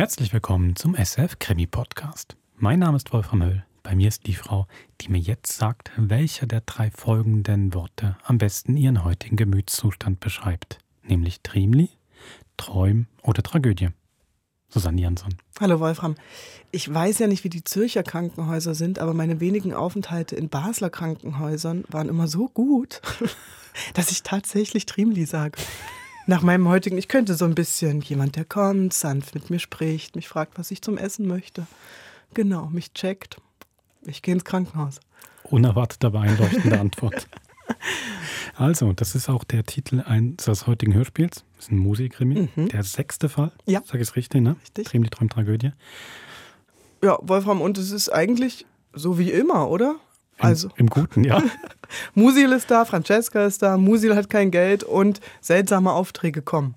Herzlich willkommen zum SF Krimi Podcast. Mein Name ist Wolfram Höll. Bei mir ist die Frau, die mir jetzt sagt, welcher der drei folgenden Worte am besten ihren heutigen Gemütszustand beschreibt. Nämlich Trimli, Träum oder Tragödie. Susanne Jansson. Hallo Wolfram. Ich weiß ja nicht, wie die Zürcher Krankenhäuser sind, aber meine wenigen Aufenthalte in Basler Krankenhäusern waren immer so gut, dass ich tatsächlich Trimli sage. Nach meinem heutigen, ich könnte so ein bisschen jemand, der kommt, sanft mit mir spricht, mich fragt, was ich zum Essen möchte. Genau, mich checkt. Ich gehe ins Krankenhaus. Unerwartet, aber einleuchtende Antwort. Also, das ist auch der Titel eines heutigen Hörspiels. Das ist ein Musikkrimi. Mhm. Der sechste Fall. Ja. Sag ich es richtig, ne? Richtig. Trim die Tragödie. Ja, Wolfram, und es ist eigentlich so wie immer, oder? Also. Im, Im Guten, ja. Musil ist da, Francesca ist da, Musil hat kein Geld und seltsame Aufträge kommen.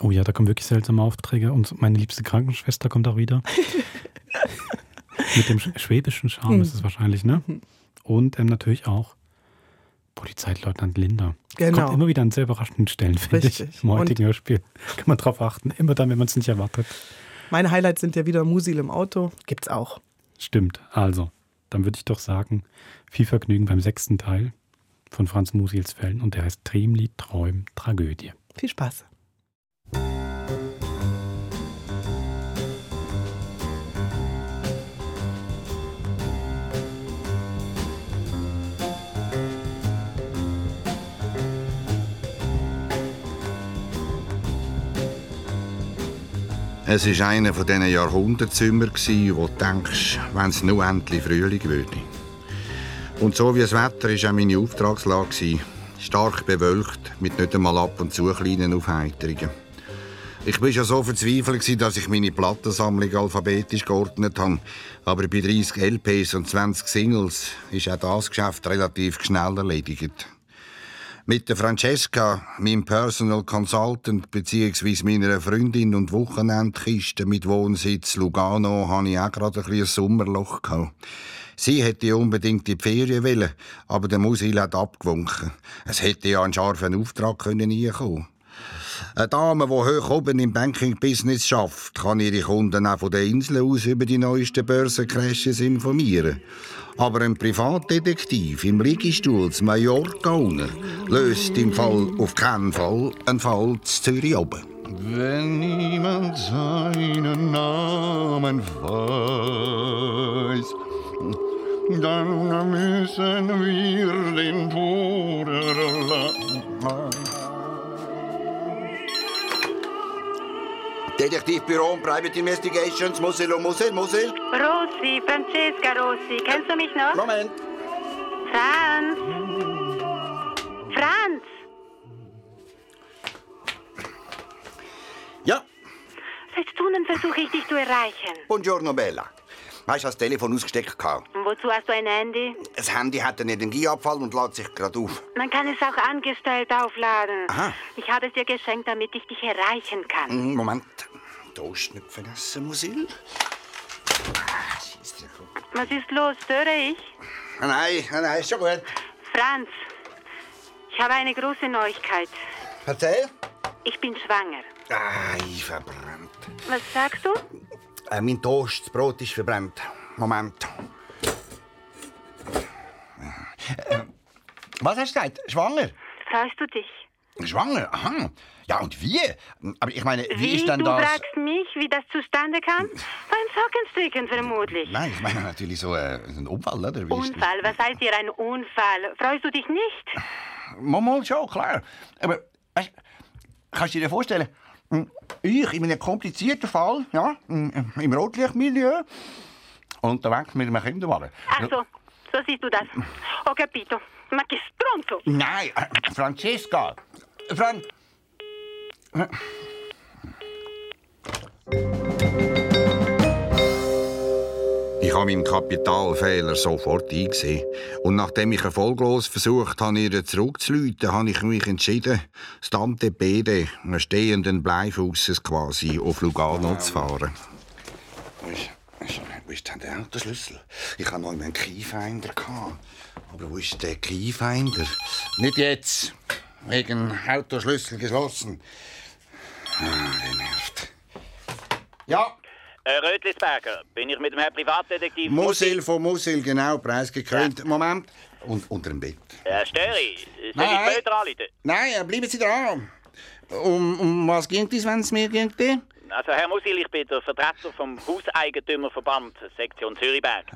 Oh ja, da kommen wirklich seltsame Aufträge und meine liebste Krankenschwester kommt auch wieder. Mit dem schwäbischen Charme ist es wahrscheinlich, ne? Mhm. Und ähm, natürlich auch Polizeileutnant Linda. Genau. Kommt immer wieder an sehr überraschenden Stellen, finde ich, im heutigen Hörspiel. Kann man drauf achten. Immer dann, wenn man es nicht erwartet. Meine Highlights sind ja wieder Musil im Auto. Gibt's auch. Stimmt. Also, dann würde ich doch sagen, viel Vergnügen beim sechsten Teil von Franz Musils Fällen und der heißt Tremli Träum Tragödie. Viel Spaß. Es war einer von diesen Jahrhundertzimmer, wo du denkst, wenn es nur endlich Frühling würde. Und so wie das Wetter war auch meine Auftragslage. Stark bewölkt, mit nicht einmal ab und zu kleinen Aufheiterungen. Ich war schon so verzweifelt, dass ich meine Plattensammlung alphabetisch geordnet habe. Aber bei 30 LPs und 20 Singles ist auch das Geschäft relativ schnell erledigt. Mit der Francesca, meinem Personal Consultant bzw. meiner Freundin und Wochenendkiste mit Wohnsitz Lugano, hatte ich auch gerade ein, ein Sommerloch. Sie hätte unbedingt in die Ferien wollen, aber der Musil hat abgewunken. Es hätte ja einen scharfen Auftrag können. Eine Dame, die hoch oben im Banking-Business schafft, kann ihre Kunden auch von der Insel aus über die neuesten Börsencrashes informieren. Aber ein Privatdetektiv im Liegestuhl zu Mallorca löst im Fall auf keinen Fall einen Fall zu Zürich oben. Wenn niemand seinen Namen weiß, dann müssen wir den Bruder lassen. Detektivbüro und Private Investigations, Musil und Musil, Musil. Rossi, Francesca Rossi. Kennst du mich noch? Moment. Franz. Franz. Ja. Seit Stunden versuche ich dich zu erreichen. Buongiorno, Bella. Hast du das Telefon ausgesteckt? Und wozu hast du ein Handy? Das Handy hat einen Energieabfall und lädt sich gerade auf. Man kann es auch angestellt aufladen. Aha. Ich habe es dir geschenkt, damit ich dich erreichen kann. Hm, Moment. Toast nicht vergessen, Musil. Was ist los? Störe ich? Nein, nein, ist schon gut. Franz, ich habe eine große Neuigkeit. Erzähl. Ich bin schwanger. Ei, verbrannt. Was sagst du? Äh, mein Toast, das Brot ist verbrannt. Moment. Äh, was hast du gesagt? Schwanger? Freust du dich? Schwanger? Aha. Ja, und wie? Aber ich meine, wie, Wie? ist denn du das... fragst mich, wie das zustande kam? Beim Sockenstricken vermutlich. Nein, ich meine natürlich so äh, ein Unfall, oder? Wie ist Unfall, was heißt hier ein Unfall? Freust du dich nicht? Mal schon, klar. Aber, weißt, kannst du dir vorstellen, ich in einem komplizierten Fall, ja, im im Rotlichtmilieu, unterwegs mit einem Kinderwagen. Ach so, so siehst du das. Ho capito. Ma che stronzo! Nein, äh, Francesca. Fran... Ich habe meinen Kapitalfehler sofort eingesehen. Und nachdem ich erfolglos versucht habe, ihr zurückzuleiten, habe ich mich entschieden, das Tante Bede, einen stehenden Bleifußes quasi, auf Lugano zu fahren. Wo ist, denn der Autoschlüssel? Ich hatte noch einen Keyfinder. Aber wo ist der Keyfinder? Nicht jetzt. Wegen Autoschlüssel geschlossen. Ah, der nervt. Ja, Äh, Rötlisberger, bin ich mit dem Herrn Privatdetektiv Musil von Musil, genau, preisgekrönt. Moment. Und unter dem Bett. Äh, störe ich? Soll ich später anrufen? Nein, bleiben Sie dran. Um, um was ging es, wenn es mir ging? Also, Herr Musil, ich bin der Vertreter vom Hauseigentümerverband, Sektion Zürichberg.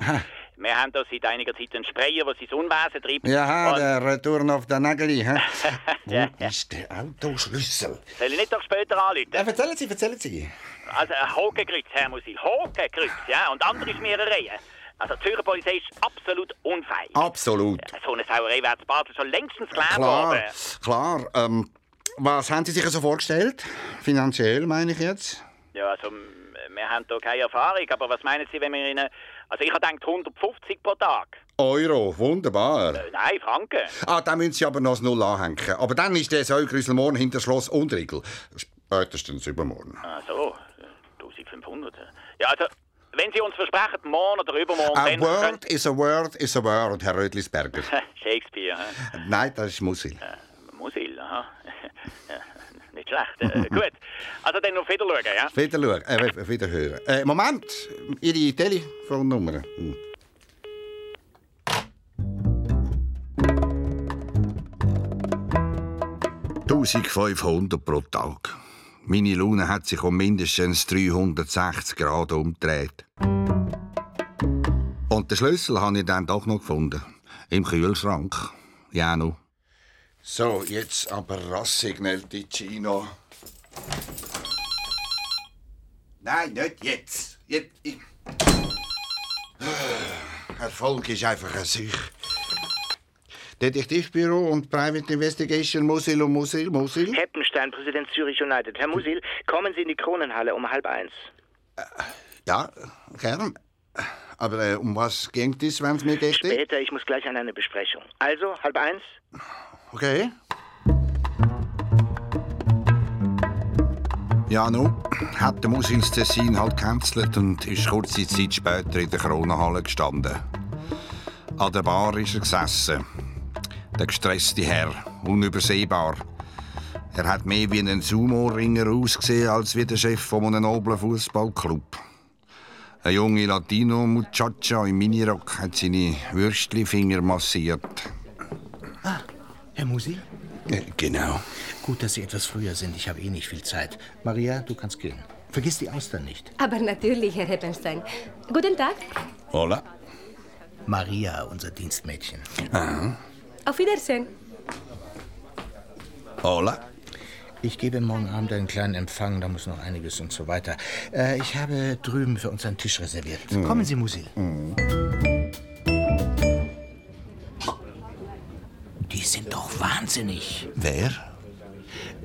Wir haben da seit einiger Zeit einen Sprayer, der sein Unwesen treibt. Ja, der Return auf den Nägeli. hä? Ja, Wo ist der Autoschlüssel? Soll ich nicht doch später anrufen? Ja, erzählen Sie, erzählen Sie. Also, ein Hogenkreuz, Herr Musil, Hogenkreuz, ja, und andere Schmierereien. Also, die Zürcher Polizei ist absolut unfähig. Absolut. So eine Sauerei wäre zu Basel schon längstens geklärt Klar, worden. klar. Ähm, was haben Sie sich so vorgestellt? Finanziell, meine ich jetzt? Ja, also, wir haben da keine Erfahrung, aber was meinen Sie, wenn wir Ihnen... Also, ich habe gedacht 150 pro Tag. Euro, wunderbar. Äh, nein, Franken. Ah, dann müssen Sie aber noch das Null anhängen. Aber dann ist der Säugrüssel morgen hinter Schloss und Riegel. Spätestens übermorgen. Ah, so, äh, 1500. Ja, also, wenn Sie uns versprechen, morgen oder übermorgen, A dann... word is a word is a word, Herr Rötlisberger. Shakespeare, hä? Nein, das ist Musil. Musil, aha. Nicht schlecht. Äh, gut. Also dann auf Wiederschauen, ja? Wieder schauen, äh, wieder hören. Äh, Moment, Ihre Telefonnummer. Hm. «1500 pro Tag. Meine Laune hat sich um mindestens 360 Grad umgedreht. Und den Schlüssel habe ich dann doch noch gefunden. Im Kühlschrank. Ja, noch. So, jetzt aber rassig, Ticino. Nein, nicht jetzt. jetzt ich... Erfolg ist einfach eine Sache. Detektivbüro und Private Investigation Musil und Musil, Musil. Heppenstein, Präsident Zürich United. Herr Musil, kommen Sie in die Kronenhalle um halb eins. Ja, gern. Aber äh, um was ging es, wenn es mir geht? Später, ich muss gleich an eine Besprechung. Also, halb eins? Okay. Ja, nu, hat der Musil das Tessin halt gecancelt und ist kurze Zeit später in der Kronenhalle gestanden. An der Bar ist er gesessen. Der gestresste Herr, unübersehbar. Er hat mehr wie ein Sumo-Ringer ausgesehen als wie der Chef von einem noblen Fußballclub. Ein junge Latino-Muchacha im Minirock hat seine Würstchenfinger massiert. Herr Musi? Äh, Genau. Gut, dass Sie etwas früher sind. Ich habe eh nicht viel Zeit. Maria, du kannst gehen. Vergiss die Austern nicht. Aber natürlich, Herr Heppenstein. Guten Tag. Hola. Maria, unser Dienstmädchen. Auf Wiedersehen. Hola. Ich gebe morgen Abend einen kleinen Empfang, da muss noch einiges und so weiter. Äh, ich habe drüben für uns einen Tisch reserviert. Kommen Sie, Musil. Die sind doch wahnsinnig. Wer?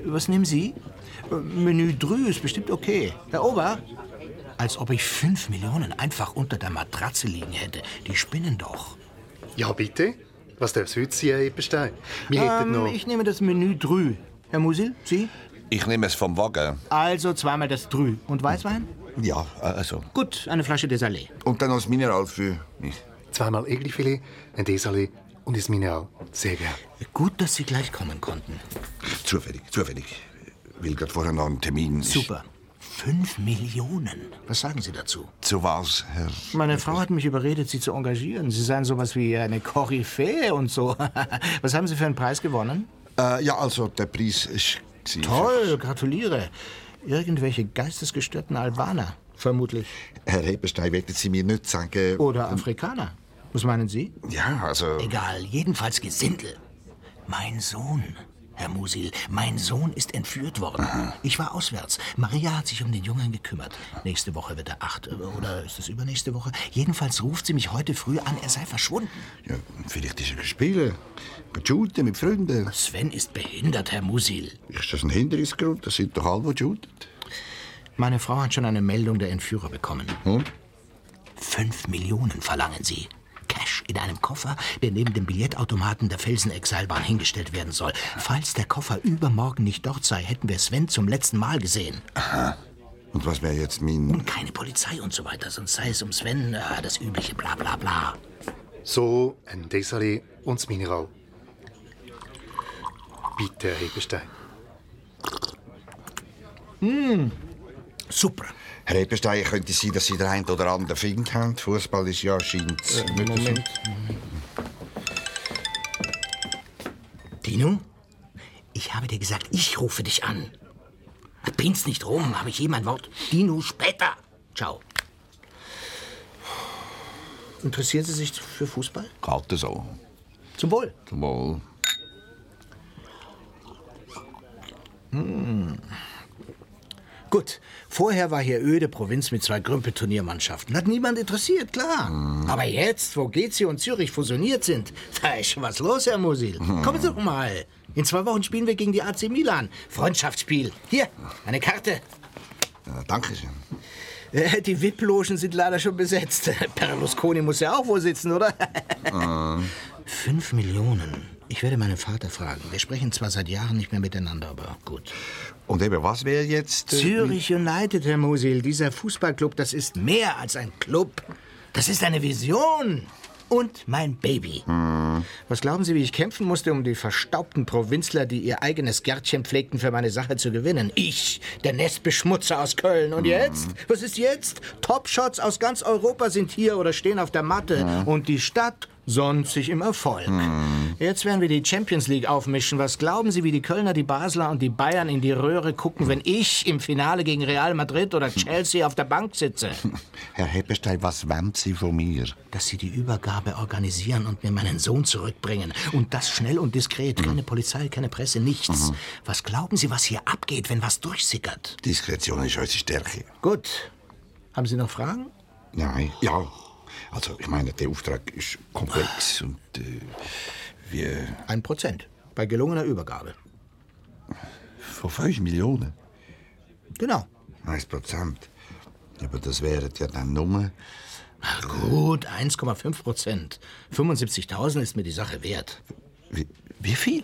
Was nehmen Sie? Äh, Menü Drü ist bestimmt okay. Herr Ober? Als ob ich fünf Millionen einfach unter der Matratze liegen hätte. Die spinnen doch. Ja, bitte. Was darf es heute sein, Eppenstein? Wir hätten noch... Ähm, ich nehme das Menü Drü. Herr Musil, Sie? Ich nehme es vom Wagen. Also zweimal das Drü. Und Weißwein? Ja, also. Gut, eine Flasche Desalé. Und dann noch das Mineral für mich. Zweimal Eglifilet, ein Desalé und das Mineral. Sehr gern. Gut, dass Sie gleich kommen konnten. Zufällig, zufällig. Will gerade vorher noch einen Termin. Super. Fünf Millionen. Was sagen Sie dazu? Zu was, Herr? Meine Frau hat mich überredet, Sie zu engagieren. Sie seien sowas wie eine Koryphäe und so. Was haben Sie für einen Preis gewonnen? Äh, ja, also der Preis ist. Toll, gratuliere. Irgendwelche geistesgestörten Albaner, vermutlich. Herr Heberstein, werden Sie mir nicht sagen. Oder Afrikaner. Was meinen Sie? Ja, also. Egal, jedenfalls Gesindel. Mein Sohn, Herr Musil, mein Sohn ist entführt worden. Ich war auswärts. Maria hat sich um den Jungen gekümmert. Nächste Woche wird er acht. Oder ist es übernächste Woche? Jedenfalls ruft sie mich heute früh an, er sei verschwunden. Ja, vielleicht ist er gespielt. Mit Shooten, mit Freunden. Sven ist behindert, Herr Musil. Ist das ein Hindernisgrund? Das sind doch alle, die shooten. Meine Frau hat schon eine Meldung der Entführer bekommen. Und? Fünf Millionen verlangen sie. Cash in einem Koffer, der neben dem Biljettautomaten der Felsenexseilbahn hingestellt werden soll. Falls der Koffer übermorgen nicht dort sei, hätten wir Sven zum letzten Mal gesehen. Und was wäre jetzt mein. Und keine Polizei und so weiter, sonst sei es um Sven äh, das übliche bla bla bla. So, ein Desalé und das Mineral. Bitte, Herr Eppenstein. Super. Herr Eberstein, könnte es sein, dass Sie den einen oder anderen Find haben? Fußball ist ja scheint nicht Moment. Dino, ich habe dir gesagt, ich rufe dich an. Pin's nicht rum, habe ich je mein Wort. Dino, später. Ciao. Interessieren Sie sich für Fußball? Gerade so. Zum Wohl. Zum Wohl. Hm. Gut, vorher war hier öde Provinz mit zwei Grümpelturniermannschaften. Hat niemand interessiert, klar. Aber jetzt, wo Gezi und Zürich fusioniert sind, da ist schon was los, Herr Musil. Kommen Sie doch mal. In zwei Wochen spielen wir gegen die AC Milan. Freundschaftsspiel. Hier, eine Karte. Ja, danke schön. Äh, Die VIP-Logen sind leider schon besetzt. Berlusconi muss ja auch wohl sitzen, oder? Fünf Millionen. Ich werde meinen Vater fragen. Wir sprechen zwar seit Jahren nicht mehr miteinander, aber gut. Und eben, was wäre jetzt... äh, Zürich United, Herr Musil, dieser Fußballclub, das ist mehr als ein Club. Das ist eine Vision. Und mein Baby. Was glauben Sie, wie ich kämpfen musste, um die verstaubten Provinzler, die ihr eigenes Gärtchen pflegten, für meine Sache zu gewinnen? Ich, der Nestbeschmutzer aus Köln. Und jetzt? Was ist jetzt? Topshots aus ganz Europa sind hier oder stehen auf der Matte. Und die Stadt sich im Erfolg. Jetzt werden wir die Champions League aufmischen. Was glauben Sie, wie die Kölner, die Basler und die Bayern in die Röhre gucken, wenn ich im Finale gegen Real Madrid oder Chelsea auf der Bank sitze? Herr Heppenstein, was wollen Sie von mir? Dass Sie die Übergabe organisieren und mir meinen Sohn zurückbringen. Und das schnell und diskret. Keine Polizei, keine Presse, nichts. Mhm. Was glauben Sie, was hier abgeht, wenn was durchsickert? Diskretion ist unsere Stärke. Gut. Haben Sie noch Fragen? Nein, ja. Also, ich meine, der Auftrag ist komplex und äh, wir... Ein Prozent. Bei gelungener Übergabe. Von 5 Millionen? Genau. 1 Prozent. Aber das wären ja dann nur... Gut, 1,5 Prozent. 75.000 ist mir die Sache wert. Wie, wie viel?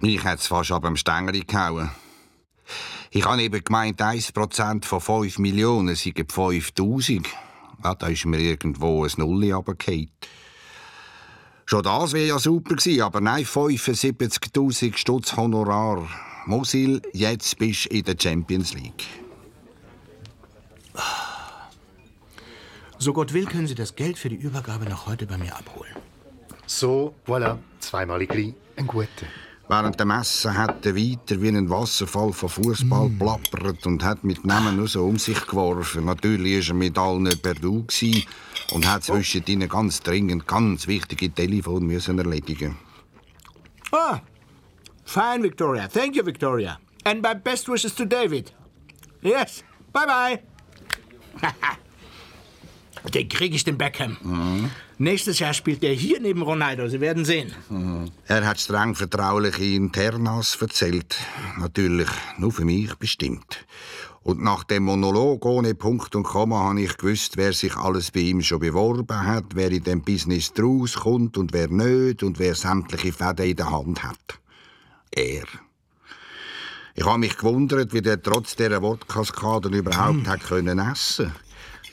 Mich hat's fast ab dem Stängel gehauen. Ich habe eben gemeint, 1% von 5 Millionen seien 5000. Ja, da ist mir irgendwo ein Nulli runtergefallen. Schon das wäre ja super gewesen, aber nein, 75.000 Stutz Honorar. Mosil, jetzt bist du in der Champions League. So Gott will, können Sie das Geld für die Übergabe noch heute bei mir abholen. So, voilà. Zweimal. Ein guter. Während der Messe hat er weiter wie ein Wasserfall von Fußball plappert und hat mit Namen nur so um sich geworfen. Natürlich war er mit allen per Du und hat zwischen ihnen ganz dringend ganz wichtige Telefon müssen erledigen. Ah, fine, Victoria. Thank you, Victoria. And my best wishes to David. Yes, bye bye. Den krieg ich den Beckham. Nächstes Jahr spielt er hier neben Ronaldo. Sie werden sehen. Er hat streng vertrauliche Internas erzählt. Natürlich nur für mich bestimmt. Und nach dem Monolog ohne Punkt und Komma habe ich gewusst, wer sich alles bei ihm schon beworben hat, wer in dem Business draus kommt und wer nicht und wer sämtliche Fäden in der Hand hat. Er. Ich habe mich gewundert, wie der trotz dieser Wortkaskade überhaupt hat können essen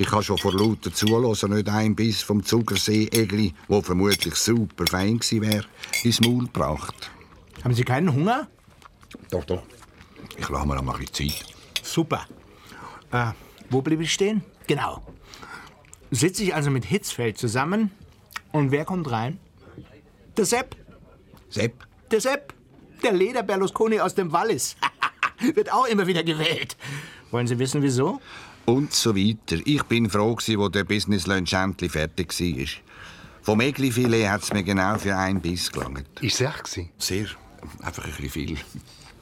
Ich habe schon vor lauter Zuhören nicht ein Biss vom Zuckersee-Egli, wo vermutlich super fein gewesen wäre, ins Maul gebracht. Haben Sie keinen Hunger? Doch, doch. Ich lasse mir noch mal ein bisschen Zeit. Super. Äh, wo blieb ich stehen? Genau. Sitze ich also mit Hitzfeld zusammen und wer kommt rein? Der Sepp. Sepp? Der Sepp. Der Leder Berlusconi aus dem Wallis. Wird auch immer wieder gewählt. Wollen Sie wissen, wieso? Und so weiter. Ich bin froh, gewesen, wo der Business Lunch endlich fertig war. Vom Egli-Filet hat es mir genau für einen Biss gelangt. Ist es echt? gewesen? Sehr. Einfach ein bisschen viel.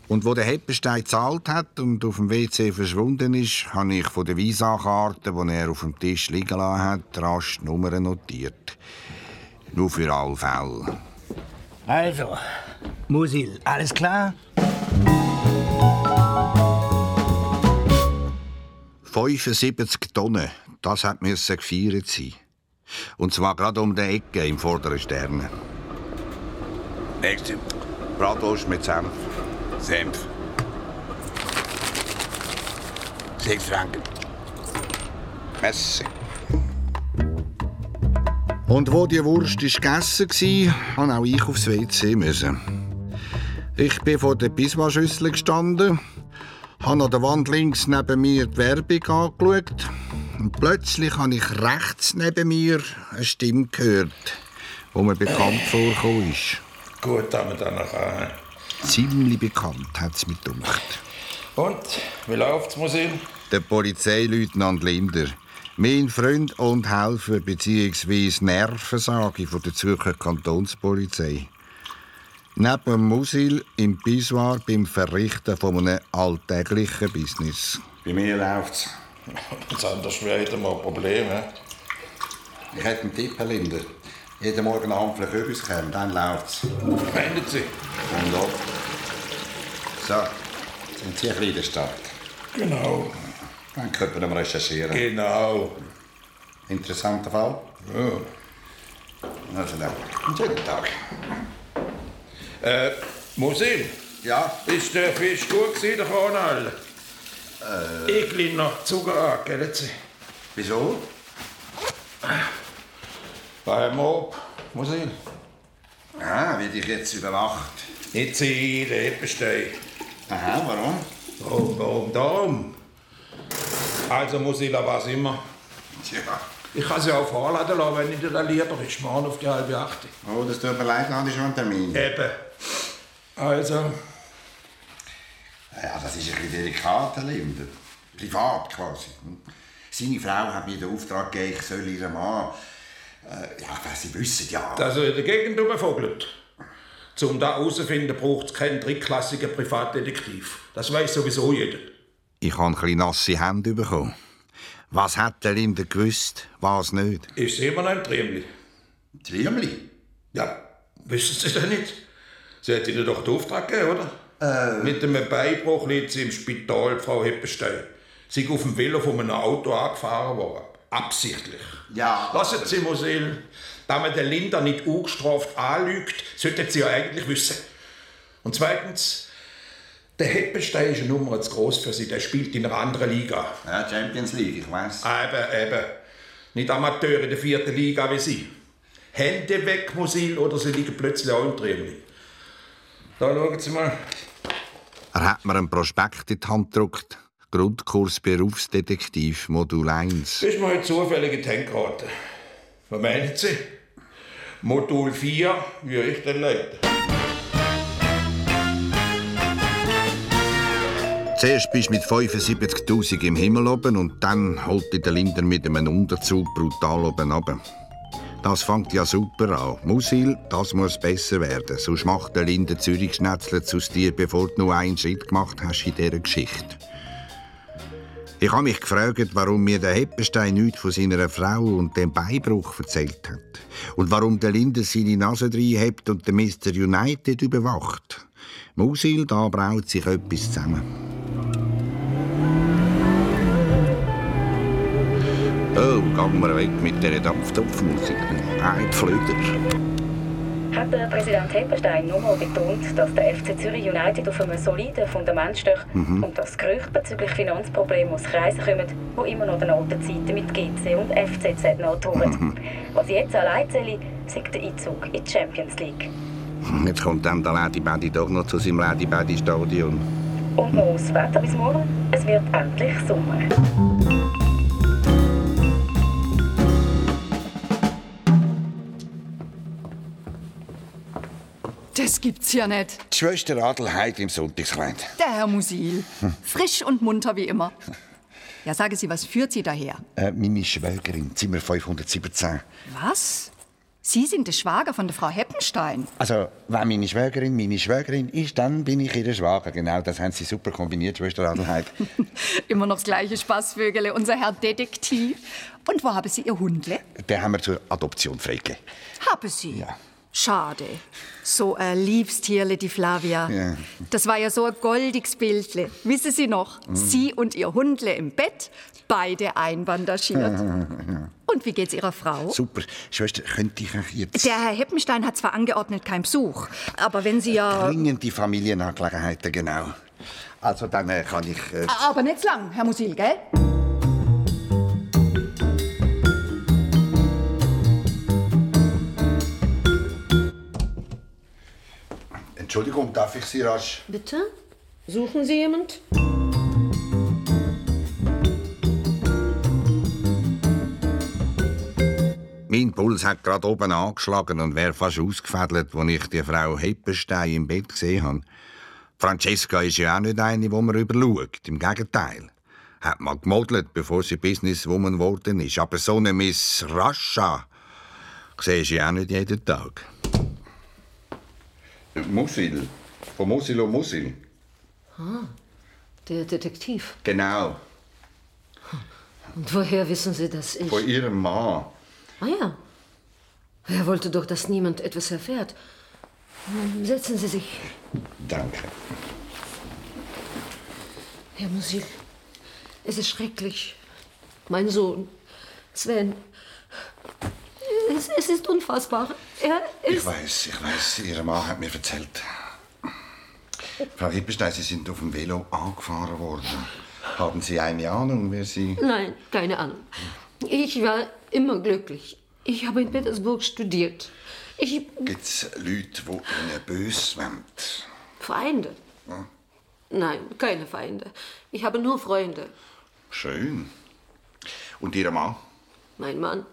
Und wo der Heppenstein gezahlt hat und auf dem WC verschwunden ist, habe ich von der Visa-Karte, die er auf dem Tisch liegen lassen hat, rasch die Nummern notiert. Nur für alle Fälle. Also, Musil, alles klar? 75 Tonnen, das hat müssen gefeiert sein. Und zwar gerade um die Ecke im vorderen Stern. Nächste. Bratwurst mit Senf. Senf. Sechs Franken. Messer. Und wo die Wurst ist gegessen war, musste auch ich aufs WC. Müssen. Ich bin vor der Pisma-Schüssel gestanden habe an der Wand links neben mir die Werbung angeschaut. Und plötzlich habe ich rechts neben mir eine Stimme gehört, die mir bekannt vorgekommen ist. Gut, haben wir dann noch an. Ziemlich bekannt, hat es mich gedacht. Und, wie läuft's, Musil? Der Polizeileutnant Linder. Mein Freund und Helfer bzw. Nervensage von der Zürcher Kantonspolizei. Neben dem Musil im Pissoir beim Verrichten von einem alltäglichen Business. Bei mir läuft's. Jetzt haben wir später mal Probleme. Ich hätte einen Tipp, Herr Linder. Jeden Morgen vielleicht etwas kommen, dann läuft's. Meinen Sie? Und ab. So, sind Sie ein bisschen Stadt? Genau. Dann könnten wir recherchieren. Genau. Interessanter Fall? Ja. Also dann, einen schönen Tag. Äh, Musil? Ja? Ist der Fisch gut gewesen, der Kanal? Äh. Ich will noch Zucker angeben, Sie. Wieso? Bei Mob, Musil. Ah, wird ich jetzt überwacht? Nicht Sie, der Eppenstein. Aha, warum? Warum, warum, darum? Also, Musil, was immer. Tja. Ich kann sie auch vorladen lassen, wenn Ihnen das lieber ist. Morgen auf die halbe Achte. Oh, das tut mir leid, dann habe ich schon einen Termin. Eben. Also, Ja, das ist ein bisschen delikat, Herr Linder. Privat quasi. Seine Frau hat mir den Auftrag gegeben, ich soll ihrem Mann... Äh, ja, Sie wissen ja... dass er in der Gegend rumvogelt. Um das herauszufinden, braucht es keinen drittklassigen Privatdetektiv. Das weiß sowieso jeder. Ich habe ein bisschen nasse Hände bekommen. Was hat der Linder gewusst, was nicht? Ist immer noch im Triemli? Triemli? Ja, wissen Sie das nicht? Sie hat Ihnen doch den Auftrag gegeben, oder? Mit einem Beinbruch liegt sie im Spital, Frau Heppenstein. Sie ist auf dem Velo von einem Auto angefahren worden. Absichtlich. Ja. Lassen Sie, Musil, da man den Linda nicht ungestraft anlügt, sollten Sie ja eigentlich wissen. Und zweitens, der Heppenstein ist eine Nummer zu groß für Sie. Der spielt in einer anderen Liga. Ja, Champions League, ich weiß. Eben, eben. Nicht Amateur in der vierten Liga wie Sie. Hände weg, Musil, oder Sie liegen plötzlich auch im Triemli. Da schauen Sie mal. Er hat mir einen Prospekt in die Hand gedruckt. Grundkurs Berufsdetektiv, Modul 1. Ist mir heute zufällig in die Hände geraten. Was meinen Sie? Modul 4, wie ich den leite. Zuerst bist du mit 75.000 im Himmel oben und dann holt dich der Linder mit einem Unterzug brutal oben runter. Das fängt ja super an. Musil, das muss besser werden. Sonst macht der Linder Zürich Schnetzlitz aus dir, bevor du nur einen Schritt gemacht hast in dieser Geschichte. Ich habe mich gefragt, warum mir der Heppenstein nichts von seiner Frau und dem Beinbruch erzählt hat. Und warum der Linder seine Nase reinhebt und den Mr. United überwacht. Musil, da braut sich etwas zusammen. Oh, gehen wir weg mit dieser Dampftopfmusik. Ein Flöder. Hat der Präsident Heppenstein nochmal betont, dass der FC Zürich United auf einem soliden Fundament steht Mhm. und dass Gerüchte bezüglich Finanzproblemen aus Kreisen kommen, die immer noch den alten Zeiten mit GC und FCZ nachtoben. Mhm. Was jetzt allein zähle, sei der Einzug in die Champions League. Jetzt kommt dann der Lady Baddy doch noch zu seinem Lady Baddy Stadion. Und noch das Wetter bis morgen, es wird endlich Sommer. Das gibt's ja nicht. Die Schwester Adelheid im Sonntagskleid. Der Herr Musil. Frisch und munter wie immer. Ja, sagen Sie, was führt Sie daher? Äh, meine Schwägerin, Zimmer 517. Was? Sie sind der Schwager von der Frau Heppenstein. Also, wenn meine Schwägerin meine Schwägerin ist, dann bin ich ihre Schwager. Genau, das haben Sie super kombiniert, Schwester Adelheid. Immer noch das gleiche Spaßvögele, unser Herr Detektiv. Und wo haben Sie Ihr Hundle? Den haben wir zur Adoption freigegeben. Haben Sie? Schade. So ein liebes Tierle, die Flavia. Ja. Das war ja so ein goldiges Bildle. Wissen Sie noch? Mhm. Sie und Ihr Hundle im Bett, beide einbandagiert. Und wie geht's Ihrer Frau? Super. Schwester, könnte ich jetzt Der Herr Heppenstein hat zwar angeordnet kein Besuch, aber wenn Sie ja... dringende Familienangelegenheiten, genau. Also, dann äh, kann ich... Äh, Aber nicht zu lang, Herr Musil, gell? Entschuldigung, darf ich Sie rasch? Bitte? Suchen Sie jemand? Mein Puls hat gerade oben angeschlagen und wäre fast ausgefädelt, als ich die Frau Heppenstein im Bett gesehen habe. Francesca ist ja auch nicht eine, wo man überschaut. Im Gegenteil. Hat mal gemodelt, bevor sie Businesswoman geworden ist. Aber so eine Miss Rascha sehe ich auch nicht jeden Tag. Musil. Von Musil und Musil. Ah, der Detektiv. Genau. Und woher wissen Sie, dass ich... Von ihrem Mann. Ah ja. Er wollte doch, dass niemand etwas erfährt. Setzen Sie sich. Danke. Herr Musil, es ist schrecklich. Mein Sohn, Sven. Es, es ist unfassbar. Er ist. Ich weiß, ich weiß. Ihr Mann hat mir erzählt. Frau Hippenstein, Sie sind auf dem Velo angefahren worden. Haben Sie eine Ahnung, wer Sie... Nein, keine Ahnung. Ich war immer glücklich. Ich habe in Petersburg studiert. Ich. Gibt es Leute, die Ihnen böse wollen? Feinde? Ja. Nein, keine Feinde. Ich habe nur Freunde. Schön. Und Ihr Mann? Mein Mann.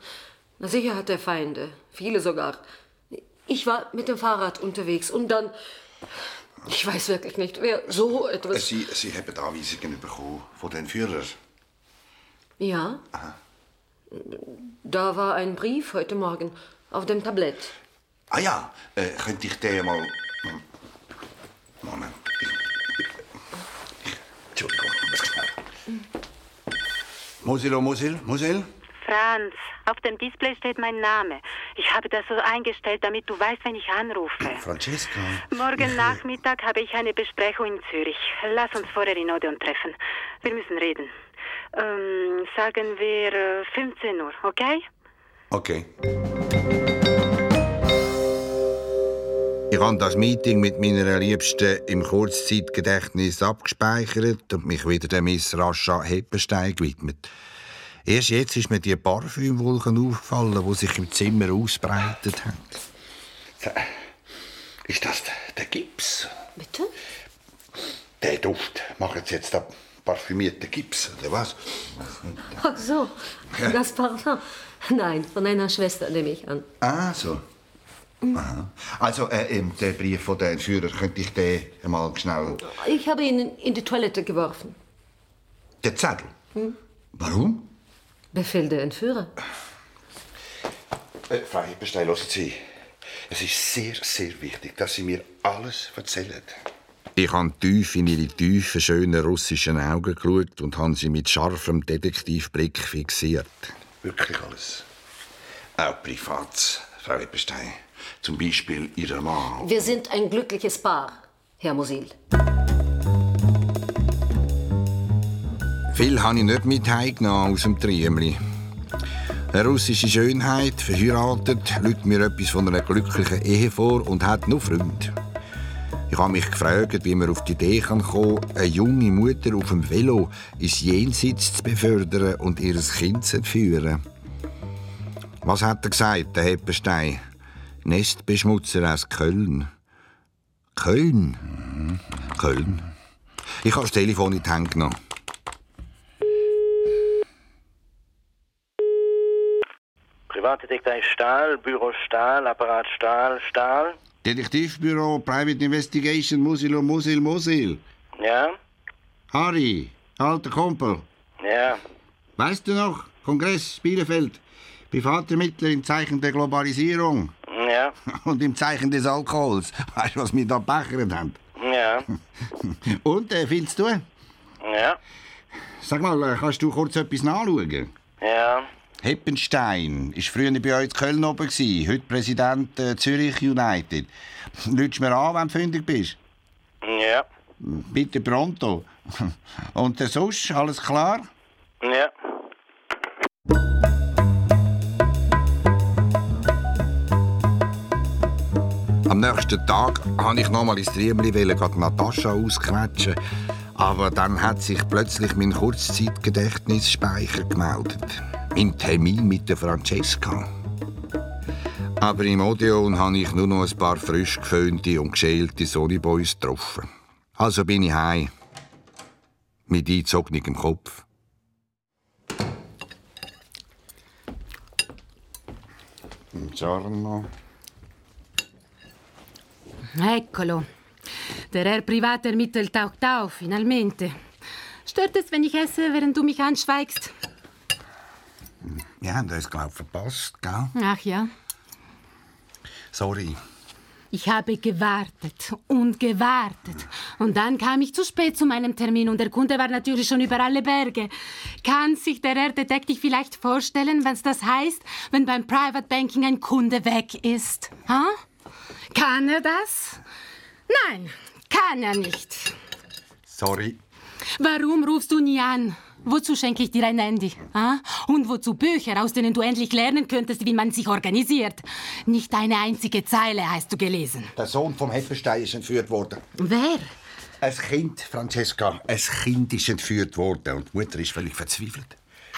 Sicher hat er Feinde. Viele sogar. Ich war mit dem Fahrrad unterwegs und dann. Ich weiß wirklich nicht, wer so etwas. Sie, Sie haben Anweisungen bekommen von den Führern. Ja. Da war ein Brief heute Morgen auf dem Tablett. Ah ja, äh, könnte ich den mal... Moment. Ich, ich, Entschuldigung, schnell. Musil, oh Musil, Musil? Franz, auf dem Display steht mein Name. Ich habe das so eingestellt, damit du weißt, wenn ich anrufe. Francesca. Morgen Nachmittag habe ich eine Besprechung in Zürich. Lass uns vorher in Odeon treffen. Wir müssen reden. Ähm, sagen wir äh, 15 Uhr, okay? Okay. Ich habe das Meeting mit meiner Liebsten im Kurzzeitgedächtnis abgespeichert und mich wieder der Miss Rascha Heppenstein gewidmet. Erst jetzt ist mir die Parfümwolke aufgefallen, die sich im Zimmer ausbreitet hat. Ist das der Gips? Bitte? Der Duft macht jetzt der parfümierte Gips, oder was? Ach so, das Parfum. Nein, von einer Schwester nehme ich an. Ah, so. Aha. Also, äh, ähm, der Brief von den Entführer, könnte ich den mal schnell... Ich habe ihn in die Toilette geworfen. Den Zettel? Hm? Warum? Befehl der Entführer. Äh, Frau Hippenstein, hören Sie. Es ist sehr, sehr wichtig, dass Sie mir alles erzählen. Ich habe tief in ihre tiefen, schönen russischen Augen geschaut und habe sie mit scharfem Detektivblick fixiert. Wirklich alles. Auch privat, Frau Hippenstein. Zum Beispiel Ihr Mann. Wir sind ein glückliches Paar, Herr Musil. Viel habe ich nicht mit heimgenommen aus dem Triemli. Eine russische Schönheit, verheiratet, lügt mir etwas von einer glücklichen Ehe vor und hat nur Freunde. Ich habe mich gefragt, wie man auf die Idee kann kommen eine junge Mutter auf dem Velo ins Jenseits zu befördern und ihr Kind zu entführen. Was hat er gesagt, der Heppenstein? Nestbeschmutzer aus Köln. Köln? Köln. Ich habe das Telefon in die Hand genommen. Privatdetektiv Stahl, Büro Stahl, Apparat Stahl, Stahl. Detektivbüro Private Investigation Musil und Musil Musil. Ja, Harry, alter Kumpel. ja. Weißt du noch? Kongress Bielefeld. Privatermittler im Zeichen der Globalisierung. Ja, Und im Zeichen des Alkohols. Weißt du, was wir da bechert haben? ja, Und, äh, findest du? ja, Sag mal, äh, kannst du kurz etwas nachschauen? ja. Heppenstein war früher bei euch in Köln oben, gewesen, heute Präsident äh, Zürich United. Lütsch mir an, wenn du fündig bist. Ja, Bitte pronto. Und äh, sonst, alles klar? ja. Am nächsten Tag wollte ich nochmal ins Triemli wollen, Natascha ausquetschen. Aber dann hat sich plötzlich mein Kurzzeitgedächtnisspeicher gemeldet. Mein Termin mit der Francesca. Aber im Odeon habe ich nur noch ein paar frisch geföhnte und geschälte Sonnyboys getroffen. Also bin ich heim. Mit eingezogenem Kopf. Buongiorno. Eccolo. Der Herr Privatermittler taucht auf, finalmente. Stört es, wenn ich esse, während du mich anschweigst? Wir haben uns, glaube ich, verpasst, gell? Ach ja. Sorry. Ich habe gewartet und gewartet. Und dann kam ich zu spät zu meinem Termin und der Kunde war natürlich schon über alle Berge. Kann sich der Herr Detektiv vielleicht vorstellen, was das heißt, wenn beim Private Banking ein Kunde weg ist? Ha? Kann er das? Nein, kann er nicht. Sorry. Warum rufst du nie an? Wozu schenke ich dir ein Handy? Ah? Und wozu Bücher, aus denen du endlich lernen könntest, wie man sich organisiert? Nicht eine einzige Zeile hast du gelesen. Der Sohn vom Heppenstein ist entführt worden. Wer? Ein Kind, Francesca, ein Kind ist entführt worden und die Mutter ist völlig verzweifelt.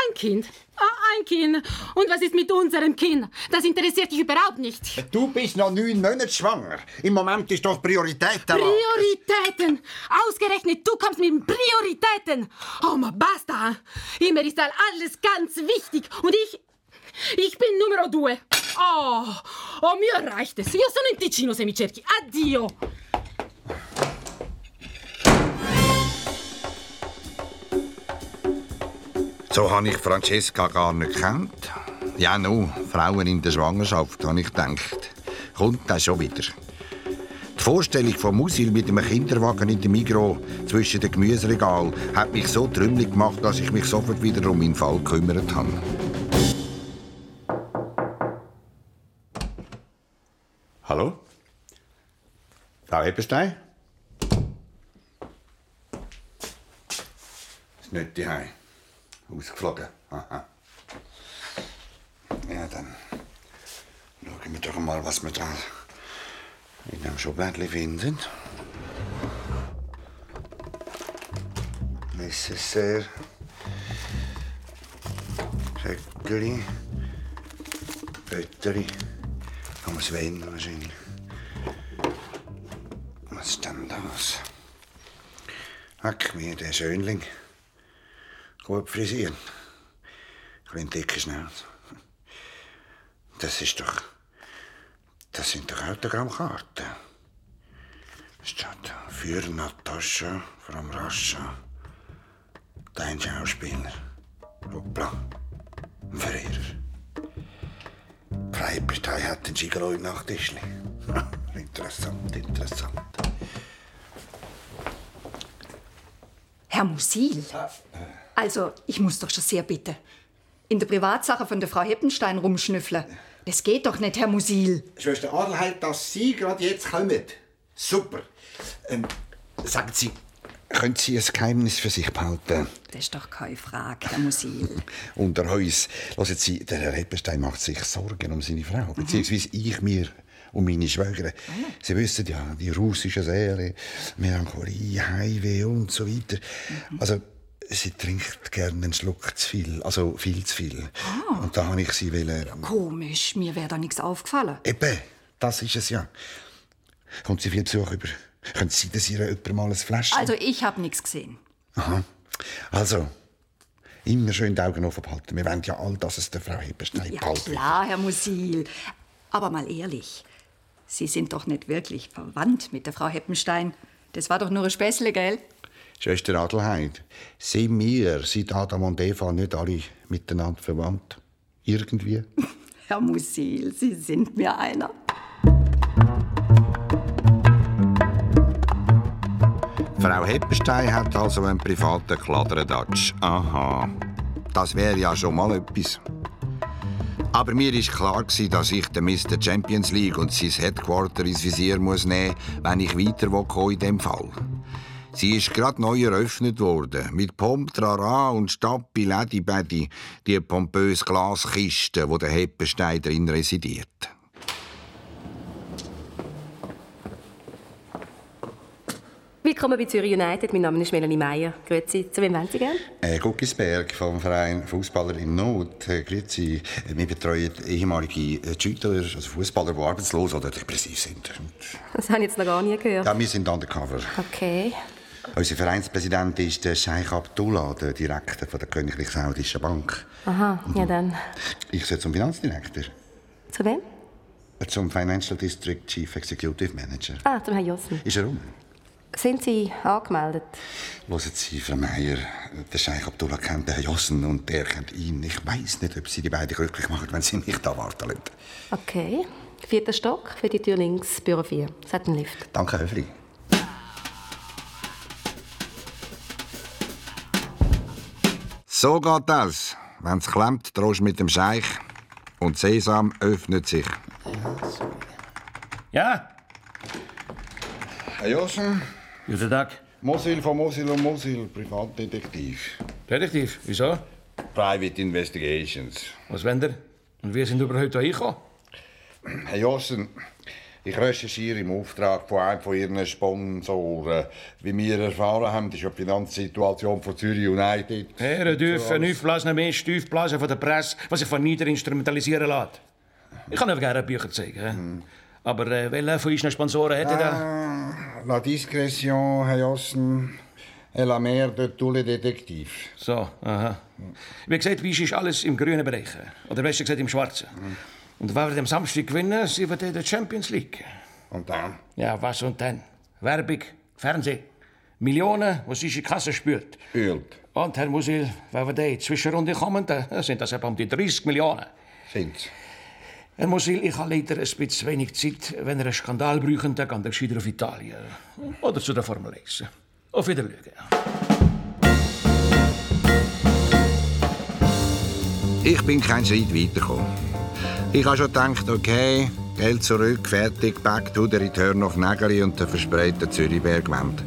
Ein Kind. Ah, ein Kind. Und was ist mit unserem Kind? Das interessiert dich überhaupt nicht. Du bist noch neun Monate schwanger. Im Moment ist doch Priorität da. Prioritäten! Ausgerechnet du kommst mit Prioritäten! Oh, ma basta! Immer ist all alles ganz wichtig und ich. Ich bin numero due. Oh, oh mir reicht es. Io sono in Ticino se mi cerchi. Addio! So habe ich Francesca gar nicht gekannt. Ja, nu, Frauen in der Schwangerschaft, habe ich gedacht. Kommt das schon wieder. Die Vorstellung von Musil mit einem Kinderwagen in dem Migros zwischen den Gemüseregal hat mich so trümmelig gemacht, dass ich mich sofort wieder um meinen Fall gekümmert habe. Hallo? Frau Eppenstein? Ist nicht die Ausgeflogen. Aha. Ja, dann schauen wir doch mal, was wir da in dem Schubladli finden. Necessaire. Schöckeli. Bötteri. Vom Sven wahrscheinlich. Was ist denn das? Hack mir, der Schönling. Gut frisiert. Ein dicke Schnauze. Das ist doch. Das sind doch Autogrammkarten. Da. Für Natascha from Russia. Dein Schauspieler. Hoppla. Ein Verehrer. Die Freipartei hat den Gigolo im Nachttischli. interessant, interessant. Herr Musil. Also, ich muss doch schon sehr bitten. In der Privatsache von der Frau Heppenstein rumschnüffeln. Das geht doch nicht, Herr Musil. Schwester Adelheid, dass Sie gerade jetzt kommen. Super. Ähm, sagen Sie, können Sie ein Geheimnis für sich behalten? Das ist doch keine Frage, Herr Musil. Unter uns. Hören Sie, der Herr Heppenstein macht sich Sorgen um seine Frau. Beziehungsweise ich mir um meine Schwägerin. Sie wissen ja, die russische Seele, Melancholie, Heimweh und so weiter. Also, sie trinkt gerne einen Schluck zu viel. Also viel zu viel. Und da habe ich sie wollen... Komisch, mir wäre da nichts aufgefallen. Eben, das ist es ja. Kommt sie viel Besuch über? Können Sie das ihr jemand mal ein Fläschchen? Also, ich habe nichts gesehen. Aha. Also, immer schön die Augen offen behalten. Wir wollen ja all das es der Frau Heppenstein Ja, behalten. klar, Herr Musil. Aber mal ehrlich, Sie sind doch nicht wirklich verwandt mit der Frau Heppenstein. Das war doch nur ein Späßle, gell? Schwester Adelheid, sind wir seit Adam und Eva nicht alle miteinander verwandt? Irgendwie? Herr Musil, Sie sind mir einer. Frau Heppenstein hat also einen privaten Kladderadatsch. Aha. Das wäre ja schon mal etwas. Aber mir ist klar dass ich den Mr. Champions League und sein Headquarter ins Visier muss nehmen, wenn ich weiter in dem Fall. Sie ist gerade neu eröffnet worden, mit Pomp, Trara und Stappi, Ledi, Bedi, die pompöse Glaskiste, wo der Heppenstein drin residiert. Willkommen bei Zürich United. Mein Name ist Melanie Meyer. Grüezi. Zu wem wollen Sie gerne? Äh, Guckisberg vom Verein Fußballer in Not. Äh, grüezi. Äh, Wir betreuen ehemalige äh, Schüttler, also Fußballer, die arbeitslos oder depressiv sind. Das habe ich jetzt noch gar nie gehört. Ja, wir sind undercover. Okay. Unser Vereinspräsident ist der Scheich Abdullah, der Direktor von der Königlich Saudischen Bank. Aha, ja dann. Ich soll zum Finanzdirektor. Zu wem? Zum Financial District Chief Executive Manager. Ah, zum Herrn Jossen. Ist er um? Sind Sie angemeldet? Hören Sie, Frau Meier, der Scheich Abdullah kennt den Herrn Jossen und der kennt ihn. Ich weiß nicht, ob Sie die beiden glücklich machen, wenn Sie mich da warten lassen. Okay. Vierter Stock, für die Tür links, Büro 4. Es hat einen Lift. Danke, Höfli. So geht das. Wenn's klemmt, drohst mit dem Scheich. Und Sesam öffnet sich. Ja? Herr Jossen? Guten Tag. Mosil von Mosil und Mosil, Privatdetektiv. Detektiv, wieso? Private Investigations. Was wollt ihr? Und wir sind überhaupt hier hingekommen? Herr Jossen, ich recherchiere im Auftrag von einem von Ihren Sponsoren. Wie wir erfahren haben, ist die Finanzsituation von Zürich United... Herren dürfen nicht blasen mehr Stiefblasen von der Presse, was sich von nieder instrumentalisieren lässt. Ich kann euch gerne Bücher zeigen. hä? Aber äh, welcher von unseren Sponsoren hätte? Ah, la discrétion, Herr Jossen, est la mère de tous les détectives. So, aha. Wie gesagt, wie ist alles im grünen Bereich. Oder besser gesagt im schwarzen. Und wenn wir am Samstag gewinnen, sind wir in der Champions League. Und dann? Ja, was und dann? Werbung, Fernsehen. Millionen, was unsere Kasse spürt. Spült. Und, Herr Musil, wenn wir da in die Zwischenrunde kommen, dann sind das etwa um die 30 Millionen. Sind's. Herr Musil, ich habe leider ein bisschen wenig Zeit. Wenn ihr einen Skandal brauchen, dann geht ihr gescheiter auf Italien. Oder zu der Formel 1. Auf Wiedersehen. Ich bin keinen Schritt weitergekommen. Ich habe schon gedacht, okay, Geld zurück, fertig, back to the return of Nägeli und der verspreiten Zürichbergwand.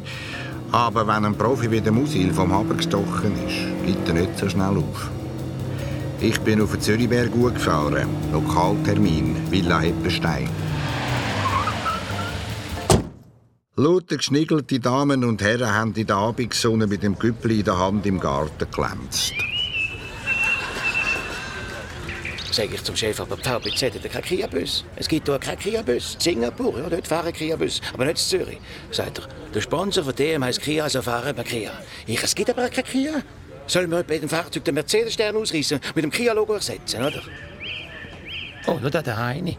Aber wenn ein Profi wie der Musil vom Haber gestochen ist, er nicht so schnell auf. Ich bin auf den Zürichberg gefahren, Lokaltermin, Villa Heppenstein. Lauter geschniggelte Damen und Herren haben in der Abendsonne mit dem Güppli in der Hand im Garten glänzt. Sag ich zum Chef, aber die VBZ hat keinen Kia-Bus. Es gibt hier keinen Kia-Bus. In Singapur, ja, dort fahren Kia-Bus, aber nicht in Zürich. Sagt er, der Sponsor von dem heisst Kia, also fahren wir Kia. Ich, es gibt aber keinen Kia. Sollen wir bei dem Fahrzeug den Mercedes-Stern ausreißen, mit dem Kia-Logo ersetzen, oder? Oh, nur da der Heini.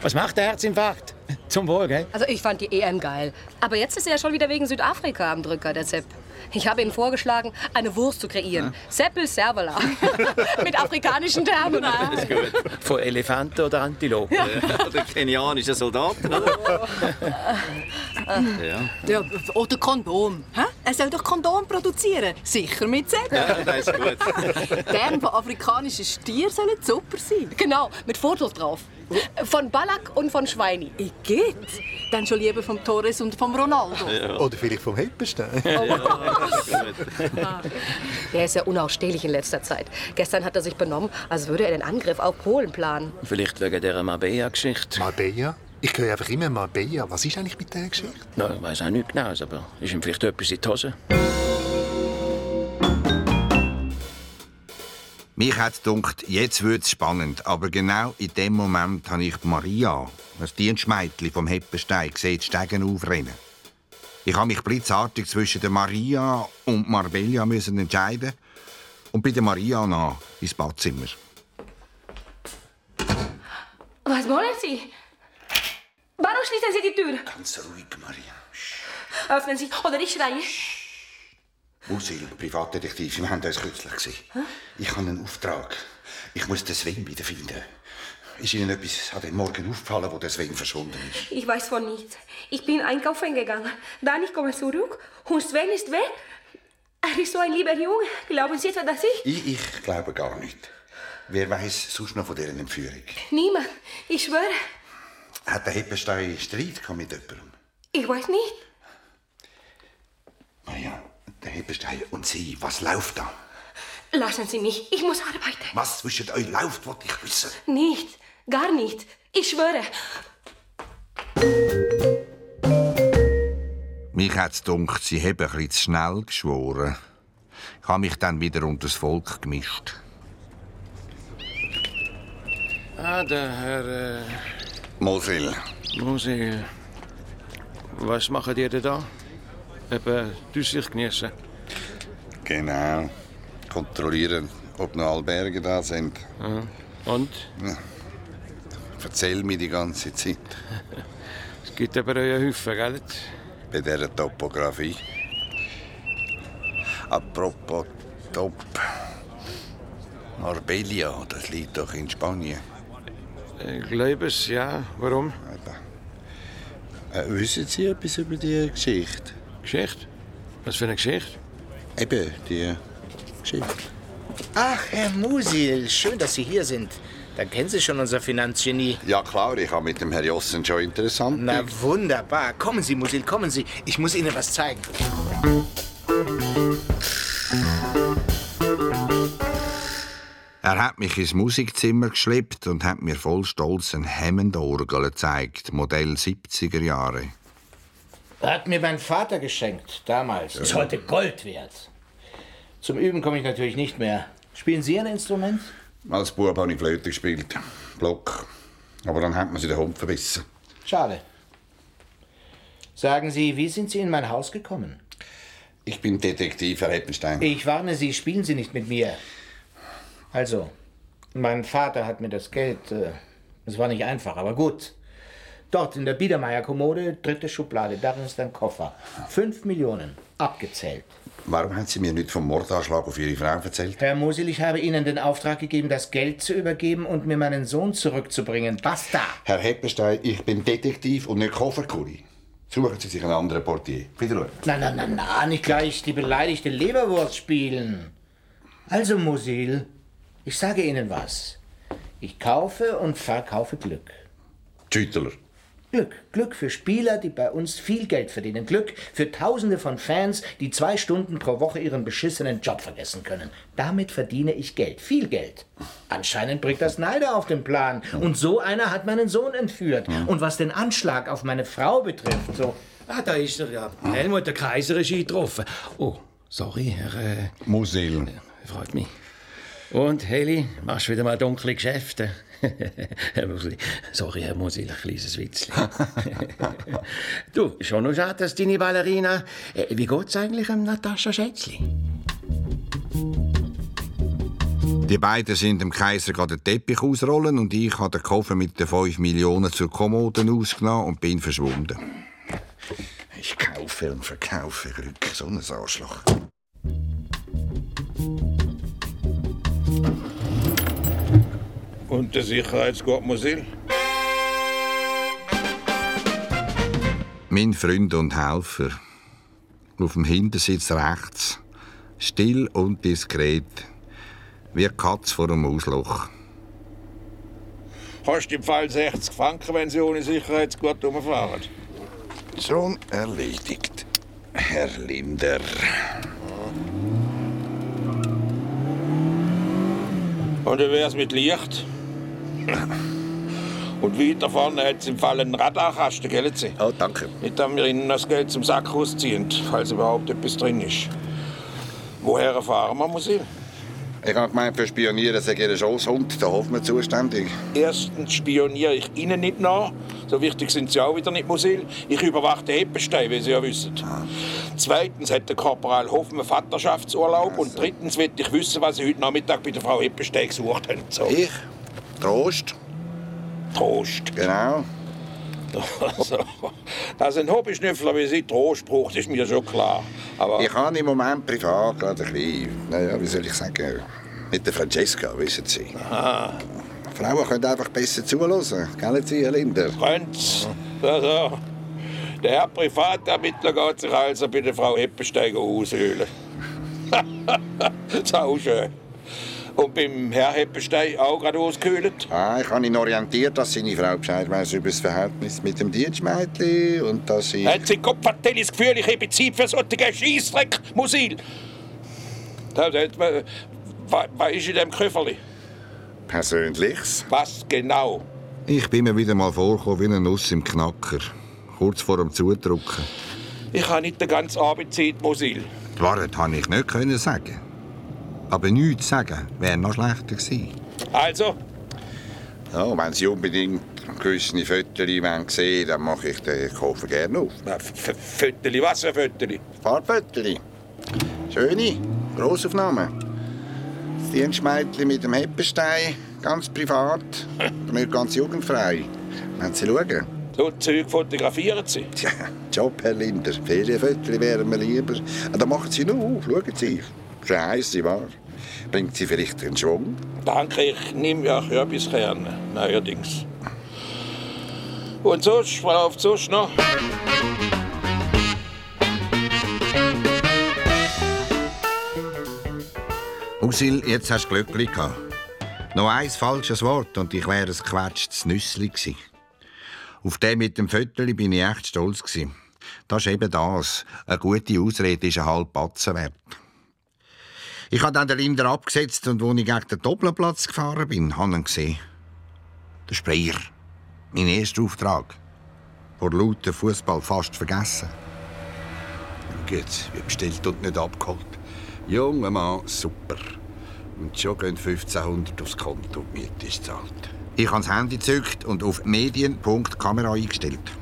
Was macht der Herzinfarkt? Zum Wohl, gell? Also ich fand die EM geil. Aber jetzt ist er ja schon wieder wegen Südafrika am Drücker, der Sepp. Ich habe ihm vorgeschlagen, eine Wurst zu kreieren. Seppel Servola. Mit afrikanischen Termen. Das. Von Elefanten oder Antilopen? oder kenianischen Soldaten, oder? ja. Ja, oder Kondom. Hä? Er soll doch Kondom produzieren. Sicher mit Sepp. Ja, das ist gut. Deren von afrikanischen Stieren sollen super sein. Genau, mit Fotos drauf. Von Ballack und von Schweini. Ich geht. Dann schon lieber vom Torres und vom Ronaldo. Oder vielleicht vom Heppenstein. Er ist ja unausstehlich in letzter Zeit. Gestern hat er sich benommen, als würde er den Angriff auf Polen planen. Vielleicht wegen dieser Marbella-Geschichte. Marbella? Ich höre einfach immer Marbella. Was ist eigentlich mit dieser Geschichte? No, ich weiß auch nicht genau, aber ist ihm vielleicht etwas in die Hose? Mich hat gedacht, jetzt wird es spannend. Aber genau in dem Moment habe ich die Maria, das Dienstmädchen vom Heppenstein, gesehen, die Stegen aufrennen. Ich habe mich blitzartig zwischen der Maria und Marbella müssen entscheiden und bei der Maria nach ins Badzimmer. Was wollen Sie? Warum schließen Sie die Tür? Ganz ruhig, Maria. Öffnen Sie oder ich schreie. Musil, Privatdetektiv, wir haben uns kürzlich gesehen. Ich habe einen Auftrag. Ich muss den Sven wiederfinden. Ist Ihnen etwas an dem Morgen aufgefallen, wo der Sven verschwunden ist? Ich weiß von nichts. Ich bin einkaufen gegangen. Dann ich komme zurück und Sven ist weg. Er ist so ein lieber Junge. Glauben Sie etwa, dass ich? Ich, ich glaube gar nicht. Wer weiß sonst noch von dieser Entführung? Niemand. Ich schwöre. Hat der Heppenstein Streit mit jemandem? Ich weiß nicht. Maria, der Heppenstein und Sie, was läuft da? Lassen Sie mich. Ich muss arbeiten. Was zwischen euch läuft, wollte ich wissen. Nicht. Gar nicht. Ich schwöre. Mich hat es gedacht, Sie haben ein bisschen zu schnell geschworen. Ich habe mich dann wieder unter das Volk gemischt. Ah, der Herr äh, Mosil. Musil. Was machen die denn da? Eben Durchsicht genießen. Genau. Kontrollieren, ob noch Alberge da sind. Aha. Und? Ja. Erzähl mir die ganze Zeit. Es gibt aber einen Haufen, gell? Bei dieser Topografie. Apropos Top. Marbella, das liegt doch in Spanien. Ich glaube es, ja. Warum? Äh, wissen Sie etwas über die Geschichte? Geschichte? Was für eine Geschichte? Eben, die Geschichte. Ach, Herr Musil, schön, dass Sie hier sind. Dann kennen Sie schon unser Finanzgenie. Ja klar, ich habe mit dem Herrn Jossen schon interessant. Na wunderbar. Kommen Sie, Musil, kommen Sie. Ich muss Ihnen was zeigen. Er hat mich ins Musikzimmer geschleppt und hat mir voll stolz ein Hammond-Orgel gezeigt, Modell 70er Jahre. Hat mir mein Vater geschenkt, damals. Ist heute Gold wert. Zum Üben komme ich natürlich nicht mehr. Spielen Sie ein Instrument? Als Bub habe ich Flöte gespielt, Block. Aber dann hat man sich den Hund verbissen. Schade. Sagen Sie, wie sind Sie in mein Haus gekommen? Ich bin Detektiv, Herr Eppenstein. Ich warne Sie, spielen Sie nicht mit mir. Also, mein Vater hat mir das Geld. äh, Es war nicht einfach, aber gut. Dort in der Biedermeier-Kommode, dritte Schublade, darin ist ein Koffer. Fünf Millionen, abgezählt. Warum haben Sie mir nicht vom Mordanschlag auf Ihre Frau erzählt? Herr Musil, ich habe Ihnen den Auftrag gegeben, das Geld zu übergeben und mir meinen Sohn zurückzubringen. Basta! Herr Heppenstein, ich bin Detektiv und nicht Kofferkuri. Suchen Sie sich einen anderen Portier. Bitte Na, na, na, na, nicht gleich die beleidigte Leberwurst spielen. Also, Musil, ich sage Ihnen was. Ich kaufe und verkaufe Glück. Schüttler. Glück. Glück für Spieler, die bei uns viel Geld verdienen. Glück für Tausende von Fans, die zwei Stunden pro Woche ihren beschissenen Job vergessen können. Damit verdiene ich Geld. Viel Geld. Anscheinend bringt das Neider auf den Plan. Und so einer hat meinen Sohn entführt. Und was den Anschlag auf meine Frau betrifft, so. Ah, da ist er ja. Helmut, der Kaiser ist eingetroffen. Oh, sorry, Herr... Äh, Musil. freut mich. Und, Heli, machst wieder mal dunkle Geschäfte? Herr Musil. Sorry, Herr Musil, ein kleines Witzchen. du, schon noch schade, dass deine Ballerina... Äh, wie geht's eigentlich am Natascha Schätzli? Die beiden sind dem Kaiser gerade den Teppich ausrollen und ich habe den Koffer mit den 5 Millionen zur Kommode ausgenommen und bin verschwunden. Ich kaufe und verkaufe Glück, so ein Arschloch. Und der Sicherheitsgurt Musil? Mein Freund und Helfer. Auf dem Hintersitz rechts. Still und diskret. Wie eine Katz vor einem Ausloch. Hast du im Fall 60 Franken, wenn sie ohne Sicherheitsgurt rumfahren? Schon erledigt, Herr Linder. Und wie wär's mit Licht? Und weiter vorne hat im Fall einen Radarkasten, gell? Sie? Oh, danke. Nicht, dass wir Ihnen das Geld zum Sack rausziehen, falls überhaupt etwas drin ist. Woher fahren wir, Musil? Ich habe gemeint, für Spionieren sei Ihr Schosshund, der Hoffmann zuständig. Erstens spioniere ich Ihnen nicht nach. So wichtig sind Sie auch wieder nicht, Musil. Ich überwache den Heppenstein, wie Sie ja wissen. Zweitens hat der Korporal Hoffmann Vaterschaftsurlaub. Und drittens will ich wissen, was Sie heute Nachmittag bei der Frau Heppenstein gesucht haben. So. Ich? Trost. Trost? Genau. Also, dass ein Hobbyschnüffler wie Sie Trost braucht, ist mir schon klar. Aber Ich habe im Moment privat gerade ein bisschen, naja, wie soll ich sagen, mit der Francesca, wissen Sie. Aha. Frauen können einfach besser zuhören, gell Sie, Herr Linder? Könnt's. Also, der Herr Privatermittler geht sich also bei der Frau Heppensteiger aushöhlen. Sau schön. Und beim Herr Heppenstein auch gerade ausgehöhlt? Ah, ich habe ihn orientiert, dass seine Frau Bescheid weiss über das Verhältnis mit dem Dienstmädchen und dass sie... Hat sie Kopf hat das Gefühl, ich habe Zeit für solche Scheissdreck, Musil? Da was, was ist in dem Köfferli? Persönliches? Was genau? Ich bin mir wieder mal vorgekommen wie eine Nuss im Knacker. Kurz vor dem Zudrucken. Ich habe nicht den ganzen Abend Zeit, Musil. Die Wahrheit konnte ich nicht sagen. Aber nichts sagen wäre noch schlechter gewesen. Also? Ja, wenn Sie unbedingt gewisse Fotos wollen sehen dann mache ich den Koffer gerne auf. Fötterli, was für Fötterli? Farbfotos. Schöne, Grossaufnahmen. Das Dienstmädchen mit dem Heppenstein, ganz privat, nicht ganz jugendfrei. Wenn Sie schauen. So Zeug fotografieren Sie? Tja, Job, Herr Linder. Ferienfotos wären mir lieber. Ah, Dann machen Sie nur auf, schauen Sie. Scheisse, wahr. Bringt Sie vielleicht einen Schwung? Danke, ich nehme ja auch gerne, neuerdings. Und Frau auf sonst noch? Usil, jetzt hast du Glück gehabt. Noch ein falsches Wort und ich wäre ein gequetschtes Nüssli gewesen. Auf den mit dem Viertel bin ich echt stolz. Gewesen. Das ist eben das. Eine gute Ausrede ist ein halb Batzen wert. Ich habe dann den Linder abgesetzt und als ich gegen den Doppelplatz gefahren bin, habe ich ihn gesehen. Der Sprayer. Mein erster Auftrag. Vor lauter Fußball fast vergessen. Gut, wie bestellt und nicht abgeholt. Junger Mann, super. Und schon gehen 1500 aufs Konto, die Miete ist zahlt. Ich habe das Handy gezückt und auf Medien.kamera eingestellt.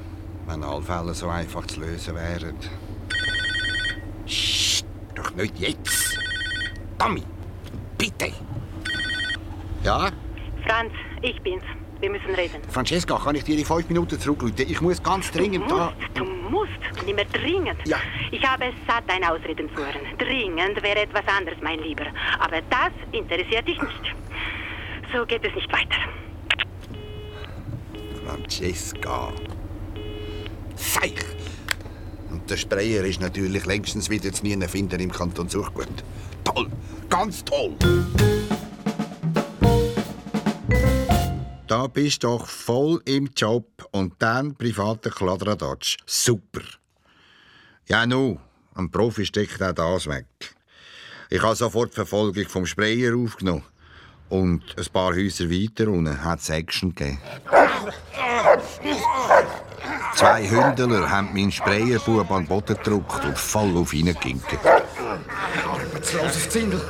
Wenn alle Fälle so einfach zu lösen wären. Psst, doch nicht jetzt. Tommy, bitte. Ja? Franz, ich bin's. Wir müssen reden. Francesca, kann ich dir in fünf Minuten zurückrufen? Ich muss ganz dringend da... Du musst, nicht mehr dringend. Ja. Ich habe es satt, deine Ausreden zu hören. Dringend wäre etwas anderes, mein Lieber. Aber das interessiert dich nicht. So geht es nicht weiter. Francesca. Seich! Und der Sprayer ist natürlich längstens wieder zu nie finden im Kanton Suchgut. Toll! Ganz toll! Da bist du doch voll im Job und dann privater Kladderadatsch. Super! Ja, nu, ein Profi steckt auch das weg. Ich habe sofort die Verfolgung vom Sprayer aufgenommen. Und ein paar Häuser weiter unten hat es Action gegeben. Zwei Hündler haben meinen Sprayerbub an den Boden gedrückt und voll auf ihn geginkt. Arbeitsloses Zindel.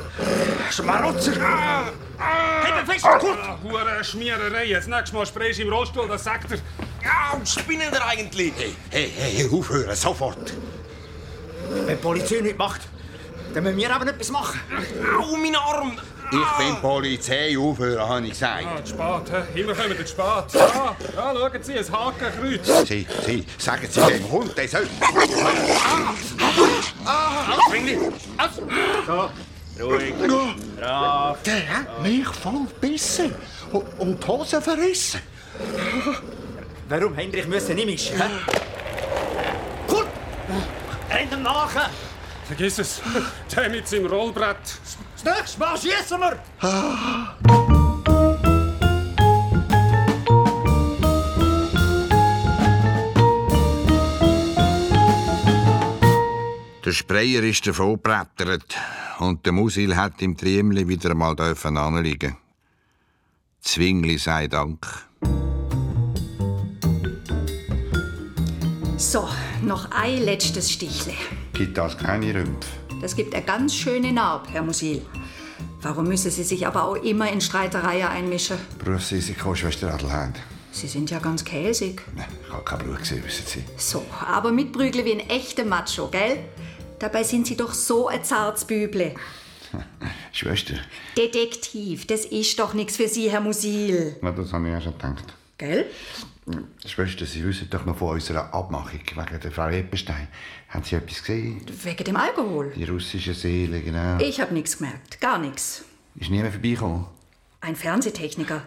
Schmarotzer. Heb fest, Kurt! Hure Schmiererei. Jetzt nächstes Mal sprayst du im Rollstuhl, das sagt er. Ja, und spinnen ihr eigentlich? Hey, hey, hey, aufhören, sofort! Wenn die Polizei nichts macht, dann müssen wir aber etwas machen. Au, mein Arm! Ich bin Polizei, aufhören, habe ich gesagt. Ah, zu spät, hä? Immer kommen wir zu spät. Ja, ja, schauen Sie, ein Hakenkreuz. Sie, Sie, sagen Sie dem Hund, der soll... Zwingli! So, ruhig. Brav. Der hat mich voll gebissen und, und die Hose verrissen. Warum, Hendrich, müssen nicht mich? hä? Kurt! Renn ihm nach! Vergiss es. Der mit seinem Rollbrett. Das nächste Mal schießen wir! Der Sprayer ist davon gebrettert und der Musil hat im Triemli wieder einmal anliegen. Zwingli sei Dank. So, noch ein letztes Stichle. Gibt das keine Rümpfe? Das gibt eine ganz schöne Narbe, Herr Musil. Warum müssen Sie sich aber auch immer in Streitereien einmischen? Berufsrisiko, Schwester Adelheid. Sie sind ja ganz käsig. Ich habe keinen Blut gesehen, wissen Sie. So, aber mitprügeln wie ein echter Macho, gell? Dabei sind Sie doch so ein zartes Büble. Schwester, Detektiv, das ist doch nichts für Sie, Herr Musil. na, das habe ich auch schon gedacht. Gell? Schwester, Sie wissen doch noch von unserer Abmachung wegen der Frau Eppenstein. Haben Sie etwas gesehen? Wegen dem Alkohol. Die russische Seele, genau. Ich habe nichts gemerkt, gar nichts. Ist niemand vorbeigekommen? Ein Fernsehtechniker.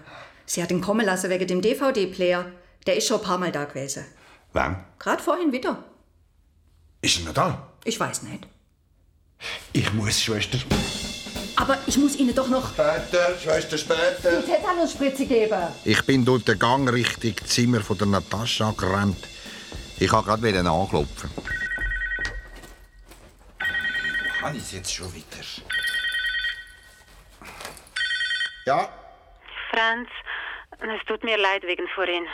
Sie hat ihn kommen lassen wegen dem DVD-Player. Der ist schon ein paar Mal da gewesen. Wann? Gerade vorhin wieder. Ist er noch da? Ich weiß nicht. Ich muss, Schwester. Aber ich muss Ihnen doch noch Später, Schwester, später. die Tetanusspritze geben. Ich bin durch den Gang Richtung Zimmer von der Natascha gerannt. Ich wollte gerade anklopfen. Habe ich es jetzt schon wieder? Ja? Franz, es tut mir leid wegen vorhin.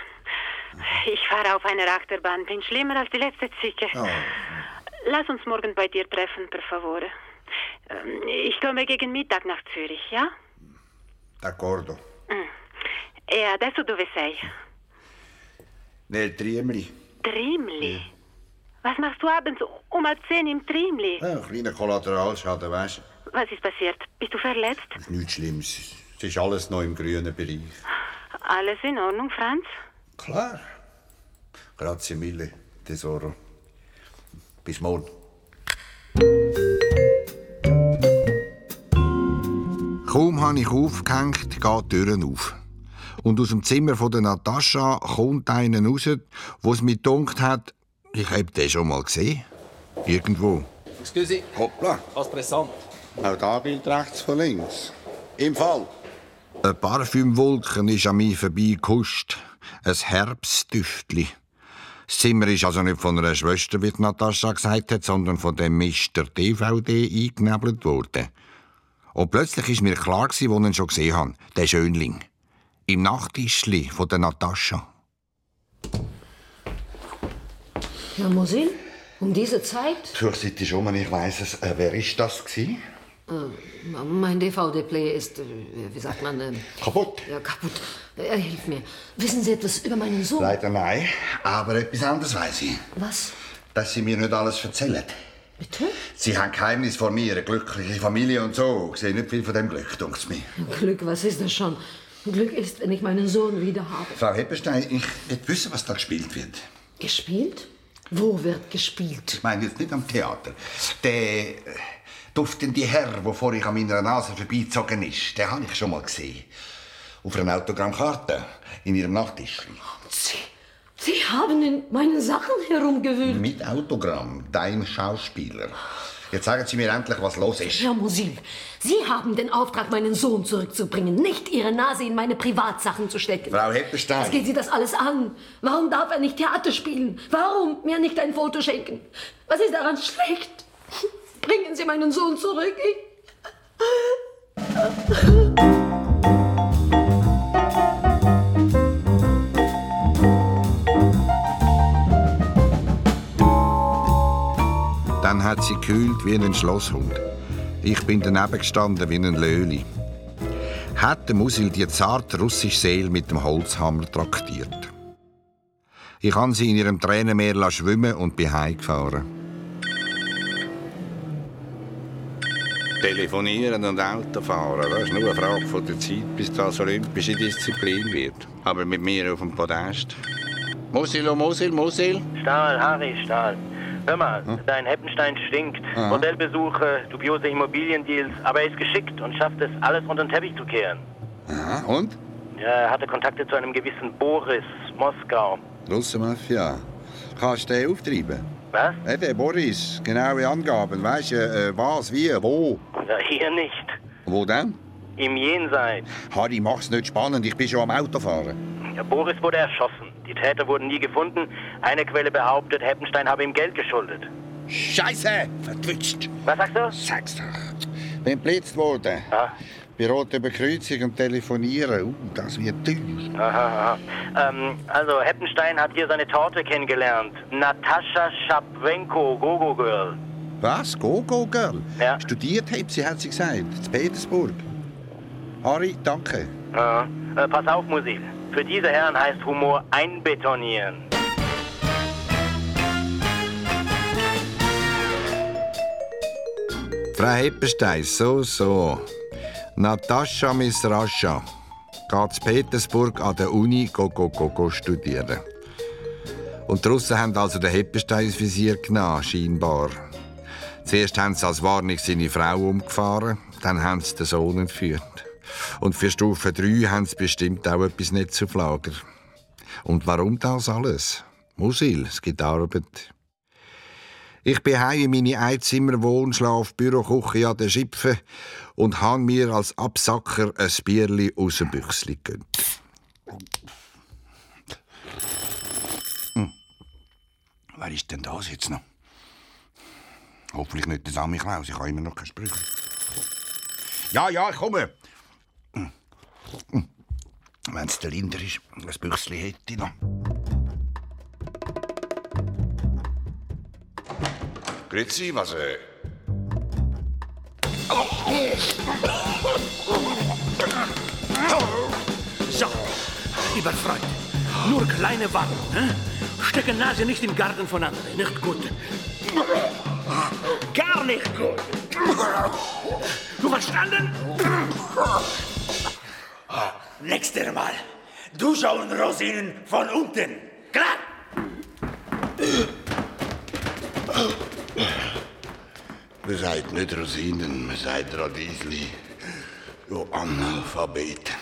Ich fahre auf einer Achterbahn, bin schlimmer als die letzte Zicke. Oh. Lass uns morgen bei dir treffen, per favore. Ähm, Ich komme gegen Mittag nach Zürich, ja? D'accordo. E adesso dove sei? Nel Triemli. Trimli. Was machst du abends um halb zehn im Trimli? Ja, ein kleiner Kollateralschaden, weißt Was ist passiert? Bist du verletzt? du? Nichts Schlimmes. Es ist alles noch im grünen Bereich. Alles in Ordnung, Franz? Klar. Grazie mille, Tesoro. Bis morgen. Kaum habe ich aufgehängt, geht die Tür auf. Und aus dem Zimmer von der Natascha kommt einer raus, wo es mir gedacht hat, ich habe den schon mal gesehen. Irgendwo. Excuse. Hoppla. Was pressant. Auch da gilt rechts von links. Im Fall. Eine Parfümwolke ist an mir vorbeigehuscht. Ein Herbstdüftli. Das Zimmer ist also nicht von einer Schwester, wie die Natascha gesagt hat, sondern von dem Mr. DVD eingenebelt worden. Und plötzlich ist mir klar, gewesen, wo ich ihn schon gesehen habe. Der Schönling. Im Nachttischli von der Natascha. Herr Musil, um diese Zeit? Fürchtet schon mal, ich weiss es. Äh, wer ist das gewesen? Äh, mein DVD-Player ist, äh, wie sagt man, äh, Kaputt? ja, kaputt. Er hilft mir. Wissen Sie etwas über meinen Sohn? Leider nein. Aber etwas anderes weiss ich. Was? Dass Sie mir nicht alles erzählen. Bitte? Sie haben Geheimnis vor mir, eine glückliche Familie und so. Ich sehe nicht viel von dem Glück, dunkt mir. Glück, was ist das schon? Glück ist, wenn ich meinen Sohn wieder habe. Frau Heppenstein, ich will wissen, was da gespielt wird. Gespielt? Wo wird gespielt? Ich meine jetzt nicht am Theater. Der äh, duftende Herr, der vorhin an meiner Nase vorbeigezogen ist, den habe ich schon mal gesehen. Auf einer Autogrammkarte in Ihrem Nachttischli. Sie, Sie haben in meinen Sachen herumgewühlt. Mit Autogramm, dein Schauspieler. Jetzt sagen Sie mir endlich, was los ist. Herr Musil, Sie haben den Auftrag, meinen Sohn zurückzubringen, nicht Ihre Nase in meine Privatsachen zu stecken. Frau Heppenstein. Was geht Sie das alles an? Warum darf er nicht Theater spielen? Warum mir nicht ein Foto schenken? Was ist daran schlecht? Bringen Sie meinen Sohn zurück. Dann hat sie gekühlt wie ein Schlosshund. Ich bin daneben gestanden wie ein Löli. Hat der Musil die zarte russische Seele mit dem Holzhammer traktiert. Ich habe sie in ihrem Tränenmeer schwimmen und bin heimgefahren. Telefonieren und Autofahren, das ist nur eine Frage von der Zeit, bis das olympische Disziplin wird. Aber mit mir auf dem Podest. Musil, oh Musil, Musil. Stahl, Harry, Stahl. Hör mal, dein Heppenstein stinkt. Aha. Modellbesuche, dubiose Immobiliendeals, aber er ist geschickt und schafft es, alles unter den Teppich zu kehren. Aha, und? Er hatte Kontakte zu einem gewissen Boris, Moskau. Russenmafia. Kannst du den auftreiben? Was? Eben, Boris, genaue Angaben. Weißt du, äh, was, wie, wo? Ja, hier nicht. Wo denn? Im Jenseits. Harry, mach's nicht spannend, ich bin schon am Autofahren. Ja, Boris wurde erschossen. Die Täter wurden nie gefunden. Eine Quelle behauptet, Heppenstein habe ihm Geld geschuldet. Scheiße! Vertwitscht! Was sagst du? Sag's doch. Bin blitzt worden. Ah. Bei roter Bekreuzung und telefonieren. Uh, das wird teuer. Aha, aha. Ähm, also, Heppenstein hat hier seine Torte kennengelernt. Natascha Schapwenko, Gogo Girl. Was? Go-Go Girl? Ja. Studiert hat sie, hat sie gesagt. In Petersburg. Harry, danke. Ja. Äh, pass auf, Musik. Für diese Herren heißt Humor einbetonieren. Frau Heppenstein, so, so. Natascha Misrascha geht in Petersburg an der Uni go, go, go, go studieren. Und die Russen haben also den Heppenstein Visier genommen, scheinbar. Zuerst haben sie als Warnung seine Frau umgefahren, dann haben sie den Sohn entführt. Und für Stufe 3 haben sie bestimmt auch etwas nicht auf Lager. Und warum das alles? Musil, es gibt Arbeit. Ich bin heim in meine Einzimmer Wohn, Schlaf, Büro, Küche an der Schipfe und han mir als Absacker ein Bierli aus dem Büchsli gegönnt. Hm. Wer ist denn das jetzt noch? Hoffentlich nicht der Sammy Klaus, ich habe immer noch kein Sprüche. Ja, ja, ich komme. Hm. Hm. Wenn es der Linder ist, ein Büchsli hätte ich noch. Grüezi, was äh... So, lieber Freund, nur kleine Warnung. Ne? Stecke Nase nicht im Garten von anderen. Nicht gut. Gar nicht gut. Du verstanden? Nächstes Mal. Du schauen Rosinen von unten. Klar? Man sagt nicht Rosinen, man sagt Radiesli. Du Analphabet.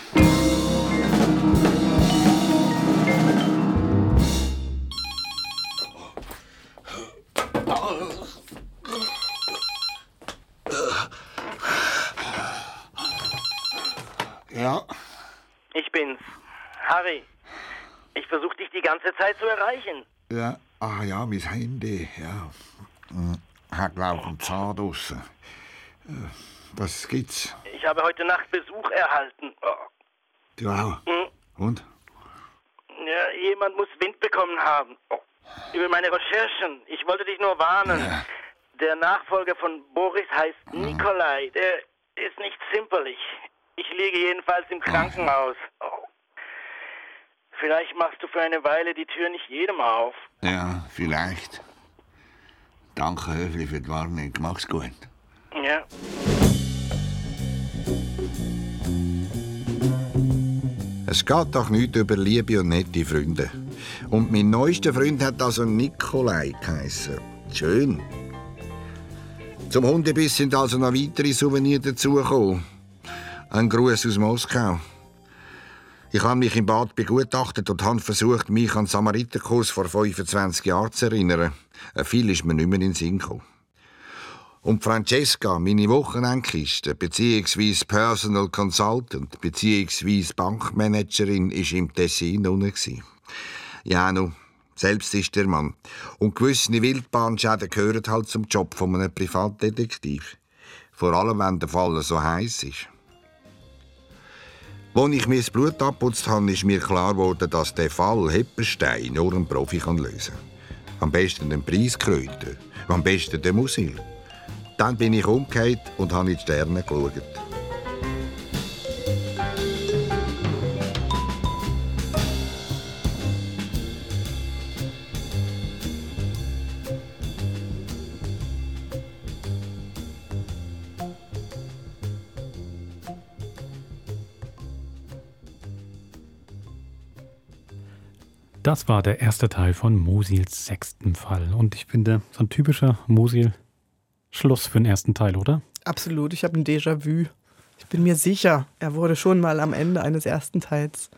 Harry. Ich versuche dich die ganze Zeit zu erreichen. Ja, ah ja, mein Handy, ja. Hm, Hat, glaub ich, einen Zahn draussen. Äh, Was gibt's? Ich habe heute Nacht Besuch erhalten. Du auch? Hm. Und? Ja, jemand muss Wind bekommen haben. Oh. Über meine Recherchen. Ich wollte dich nur warnen. Der Nachfolger von Boris heißt Nikolai. Der ist nicht zimperlich. Ich liege jedenfalls im Krankenhaus. Vielleicht machst du für eine Weile die Tür nicht jedem auf. Ja, vielleicht. Danke, Höfli, für die Warnung. Mach's gut. Ja. Es geht doch nicht über Liebe und nette Freunde. Und mein neuester Freund hat also Nikolai geheissen. Schön. Zum Hundebiss sind also noch weitere Souvenirs dazugekommen. Ein Gruß aus Moskau. Ich habe mich im Bad begutachtet und habe versucht, mich an den Samariterkurs vor 25 Jahren zu erinnern. Äh, Viel ist mir nicht mehr in den Sinn gekommen. Und Francesca, meine Wochenendkiste, beziehungsweise Personal Consultant, beziehungsweise Bankmanagerin, ist im Tessin unten. Ja, nu, selbst ist der Mann. Und gewisse Wildbahnschäden gehören halt zum Job von einem Privatdetektiv. Vor allem, wenn der Fall so heiß ist. Als ich mir das Blut abputzt habe, ist mir klar geworden, dass der Fall Heppenstein nur ein Profi kann lösen kann. Am besten den Preiskröter, am besten den Musil. Dann bin ich umgekehrt und habe in die Sterne geschaut. Das war der erste Teil von Mosils sechsten Fall. Und ich finde, so ein typischer Mosil-Schluss für den ersten Teil, oder? Absolut, ich habe ein Déjà-vu. Ich bin mir sicher, er wurde schon mal am Ende eines ersten Teils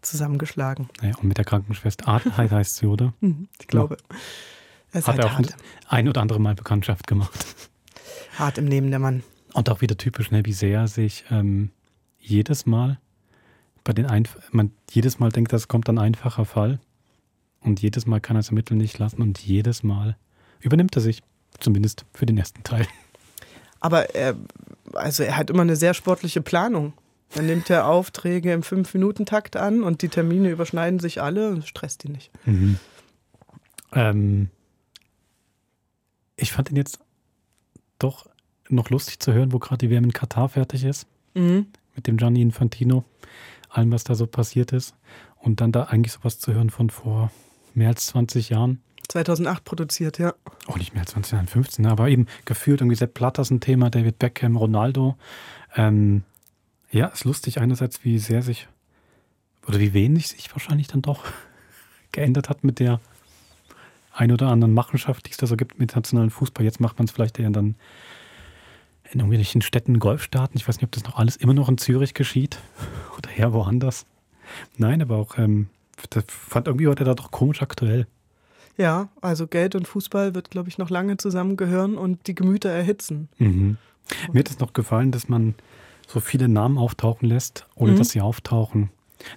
zusammengeschlagen. Ja, und mit der Krankenschwester Adelheid heißt sie, oder? Mhm, Ich glaube. Er ist Hat er auch hart. ein oder andere Mal Bekanntschaft gemacht. hart im Leben der Mann. Und auch wieder typisch, ne, wie sehr sich ähm, jedes Mal bei den Einf man jedes Mal denkt, das kommt ein einfacher Fall. Und jedes Mal kann er es ermitteln nicht lassen und jedes Mal übernimmt er sich. Zumindest für den ersten Teil. Aber er, also er hat immer eine sehr sportliche Planung. Dann nimmt er Aufträge im Fünf-Minuten-Takt an und die Termine überschneiden sich alle und stresst ihn nicht. Mhm. Ähm, ich fand ihn jetzt doch noch lustig zu hören, wo gerade die WM in Katar fertig ist. Mhm. Mit dem Gianni Infantino, allem, was da so passiert ist. Und dann da eigentlich sowas zu hören von vor mehr als 20 Jahren. 2008 produziert, ja. Oh, nicht mehr als 20 Jahren, 15, aber eben gefühlt irgendwie Sepp Blatter ist ein Thema, David Beckham, Ronaldo. Ähm, ja, ist lustig einerseits, wie sehr sich oder wie wenig sich wahrscheinlich dann doch geändert hat mit der ein oder anderen Machenschaft, die es da so gibt mit nationalen Fußball. Jetzt macht man es vielleicht eher dann in irgendwelchen Städten, Golfstaaten. Ich weiß nicht, ob das noch alles immer noch in Zürich geschieht oder eher woanders. Nein, aber auch, ähm, das fand irgendwie heute da doch komisch aktuell. Ja, also Geld und Fußball wird, glaube ich, noch lange zusammengehören und die Gemüter erhitzen. Mhm. Mir hat es noch gefallen, dass man so viele Namen auftauchen lässt, ohne Mhm. dass sie auftauchen.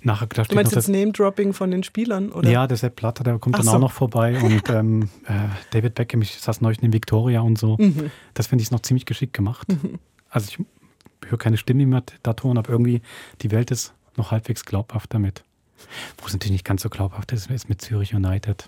Nachher da Du meinst noch jetzt das, Name-Dropping von den Spielern, oder? Ja, der Sepp Blatter, der kommt Ach dann so. auch noch vorbei und ähm, äh, David Beckham, ich saß neulich in Victoria und so. Mhm. Das finde ich noch ziemlich geschickt gemacht. Mhm. Also ich höre keine Stimme mehr da tun, aber irgendwie die Welt ist noch halbwegs glaubhaft damit. Wo es natürlich nicht ganz so glaubhaft ist, ist mit Zürich United.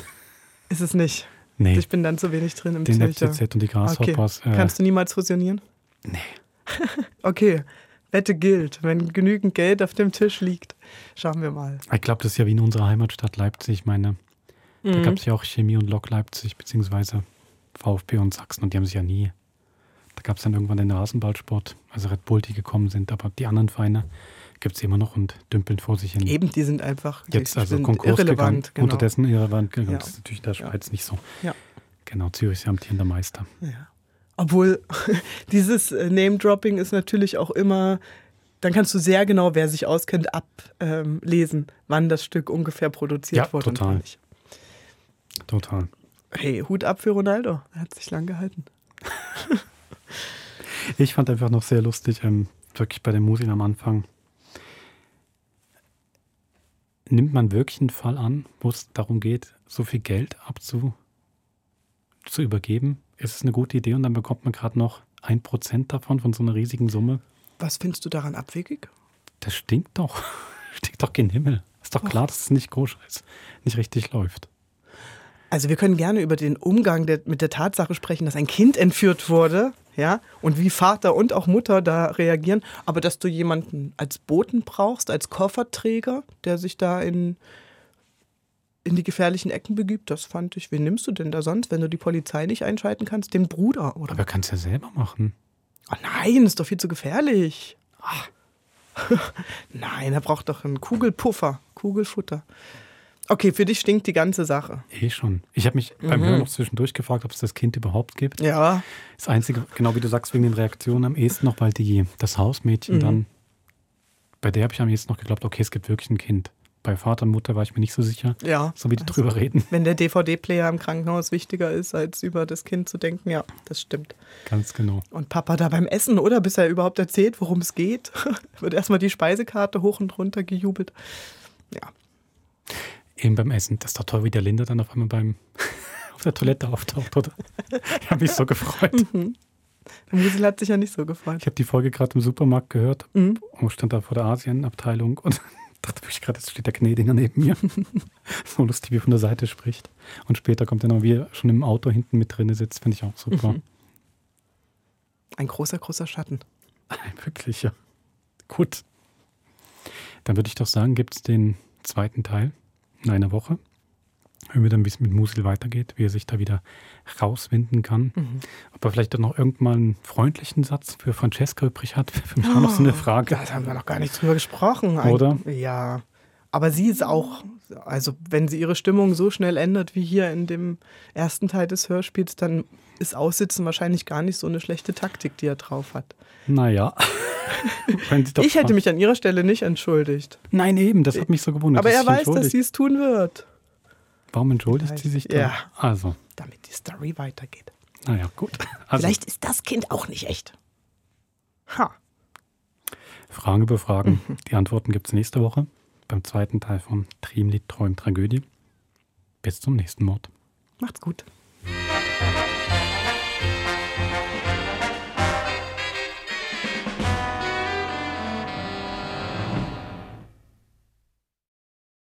Ist es nicht. Nee. Ich bin dann zu wenig drin im Den Zürcher. FCZ und die Grasshoppers, Okay. äh, Kannst du niemals fusionieren? Nee. okay, Wette gilt. Wenn genügend Geld auf dem Tisch liegt, schauen wir mal. Ich glaube, das ist ja wie in unserer Heimatstadt Leipzig. Ich meine, da Mhm. gab es ja auch Chemie und Lok Leipzig, beziehungsweise VfB und Sachsen und die haben sich ja nie. Da gab es dann irgendwann den Rasenballsport, also Red Bull, die gekommen sind, aber die anderen Vereine gibt es immer noch und dümpeln vor sich hin. Eben, die sind einfach Jetzt also sind Konkurs gegangen, irrelevant. Genau. unterdessen irrelevant gegangen. Ja. Das ist natürlich in der Schweiz nicht so. Ja. Genau, Zürich ist ja amtierender Meister. Ja. Obwohl dieses äh, Name-Dropping ist natürlich auch immer, dann kannst du sehr genau, wer sich auskennt, ablesen, wann das Stück ungefähr produziert Ja, wurde. total. Total. Hey, Hut ab für Ronaldo. Er hat sich lang gehalten. Ich fand einfach noch sehr lustig, ähm, wirklich bei der Musik am Anfang. Nimmt man wirklich einen Fall an, wo es darum geht, so viel Geld abzu zu übergeben? Ist es eine gute Idee und dann bekommt man gerade noch ein Prozent davon, von so einer riesigen Summe? Was findest du daran abwegig? Das stinkt doch. Stinkt doch gen Himmel. Ist doch klar, dass es nicht koscher ist, nicht richtig läuft. Also wir können gerne über den Umgang der, mit der Tatsache sprechen, dass ein Kind entführt wurde, ja, und wie Vater und auch Mutter da reagieren. Aber dass du jemanden als Boten brauchst, als Kofferträger, der sich da in, in die gefährlichen Ecken begibt, das fand ich. Wen nimmst du denn da sonst, wenn du die Polizei nicht einschalten kannst? Den Bruder, oder? Aber er kann es ja selber machen. Oh nein, ist doch viel zu gefährlich. Ach. nein, er braucht doch einen Kugelpuffer, Kugelfutter. Okay, für dich stinkt die ganze Sache. Eh schon. Ich habe mich beim Mhm. Hören noch zwischendurch gefragt, ob es das Kind überhaupt gibt. Ja. Das Einzige, genau wie du sagst, wegen den Reaktionen am ehesten noch, weil die, das Hausmädchen Mhm. dann, bei der habe ich am ehesten noch geglaubt, okay, es gibt wirklich ein Kind. Bei Vater und Mutter war ich mir nicht so sicher. Ja. So wie die drüber reden. Wenn der DVD-Player im Krankenhaus wichtiger ist, als über das Kind zu denken, ja, das stimmt. Ganz genau. Und Papa da beim Essen, oder? Bis er überhaupt erzählt, worum es geht, wird erstmal die Speisekarte hoch und runter gejubelt. Ja. Eben beim Essen. Das ist doch toll, wie der Linda dann auf einmal beim auf der Toilette auftaucht, oder? Ich habe mich so gefreut. Mhm. Der Musel hat sich ja nicht so gefreut. Ich habe die Folge gerade im Supermarkt gehört Mhm. und stand da vor der Asienabteilung und dachte wirklich gerade, jetzt steht der Knedinger neben mir. so lustig, wie er von der Seite spricht. Und später kommt er noch, wie er schon im Auto hinten mit drin sitzt, finde ich auch super. Mhm. Ein großer, großer Schatten. Wirklich, ja. Gut. Dann würde ich doch sagen, gibt es den zweiten Teil in einer Woche. Hören wir dann, wie es mit Musil weitergeht, wie er sich da wieder rauswinden kann. Mhm. Ob er vielleicht dann noch irgendwann einen freundlichen Satz für Francesca übrig hat, für mich auch noch so eine Frage. Da haben wir noch gar nicht drüber gesprochen. Oder? Ja. Aber sie ist auch, also wenn sie ihre Stimmung so schnell ändert wie hier in dem ersten Teil des Hörspiels, dann ist Aussitzen wahrscheinlich gar nicht so eine schlechte Taktik, die er drauf hat. Naja. Ich hätte mich an ihrer Stelle nicht entschuldigt. Nein, eben, das hat mich so gewundert. Aber er weiß, dass sie es tun wird. Warum entschuldigt sie sich da? Ja. Also, Damit die Story weitergeht. naja, gut. Also, Vielleicht ist das Kind auch nicht echt. Ha. Fragen über Fragen. Mhm. Die Antworten gibt es nächste Woche beim zweiten Teil von Triemlied Träum Tragödie. Bis zum nächsten Mord. Macht's gut.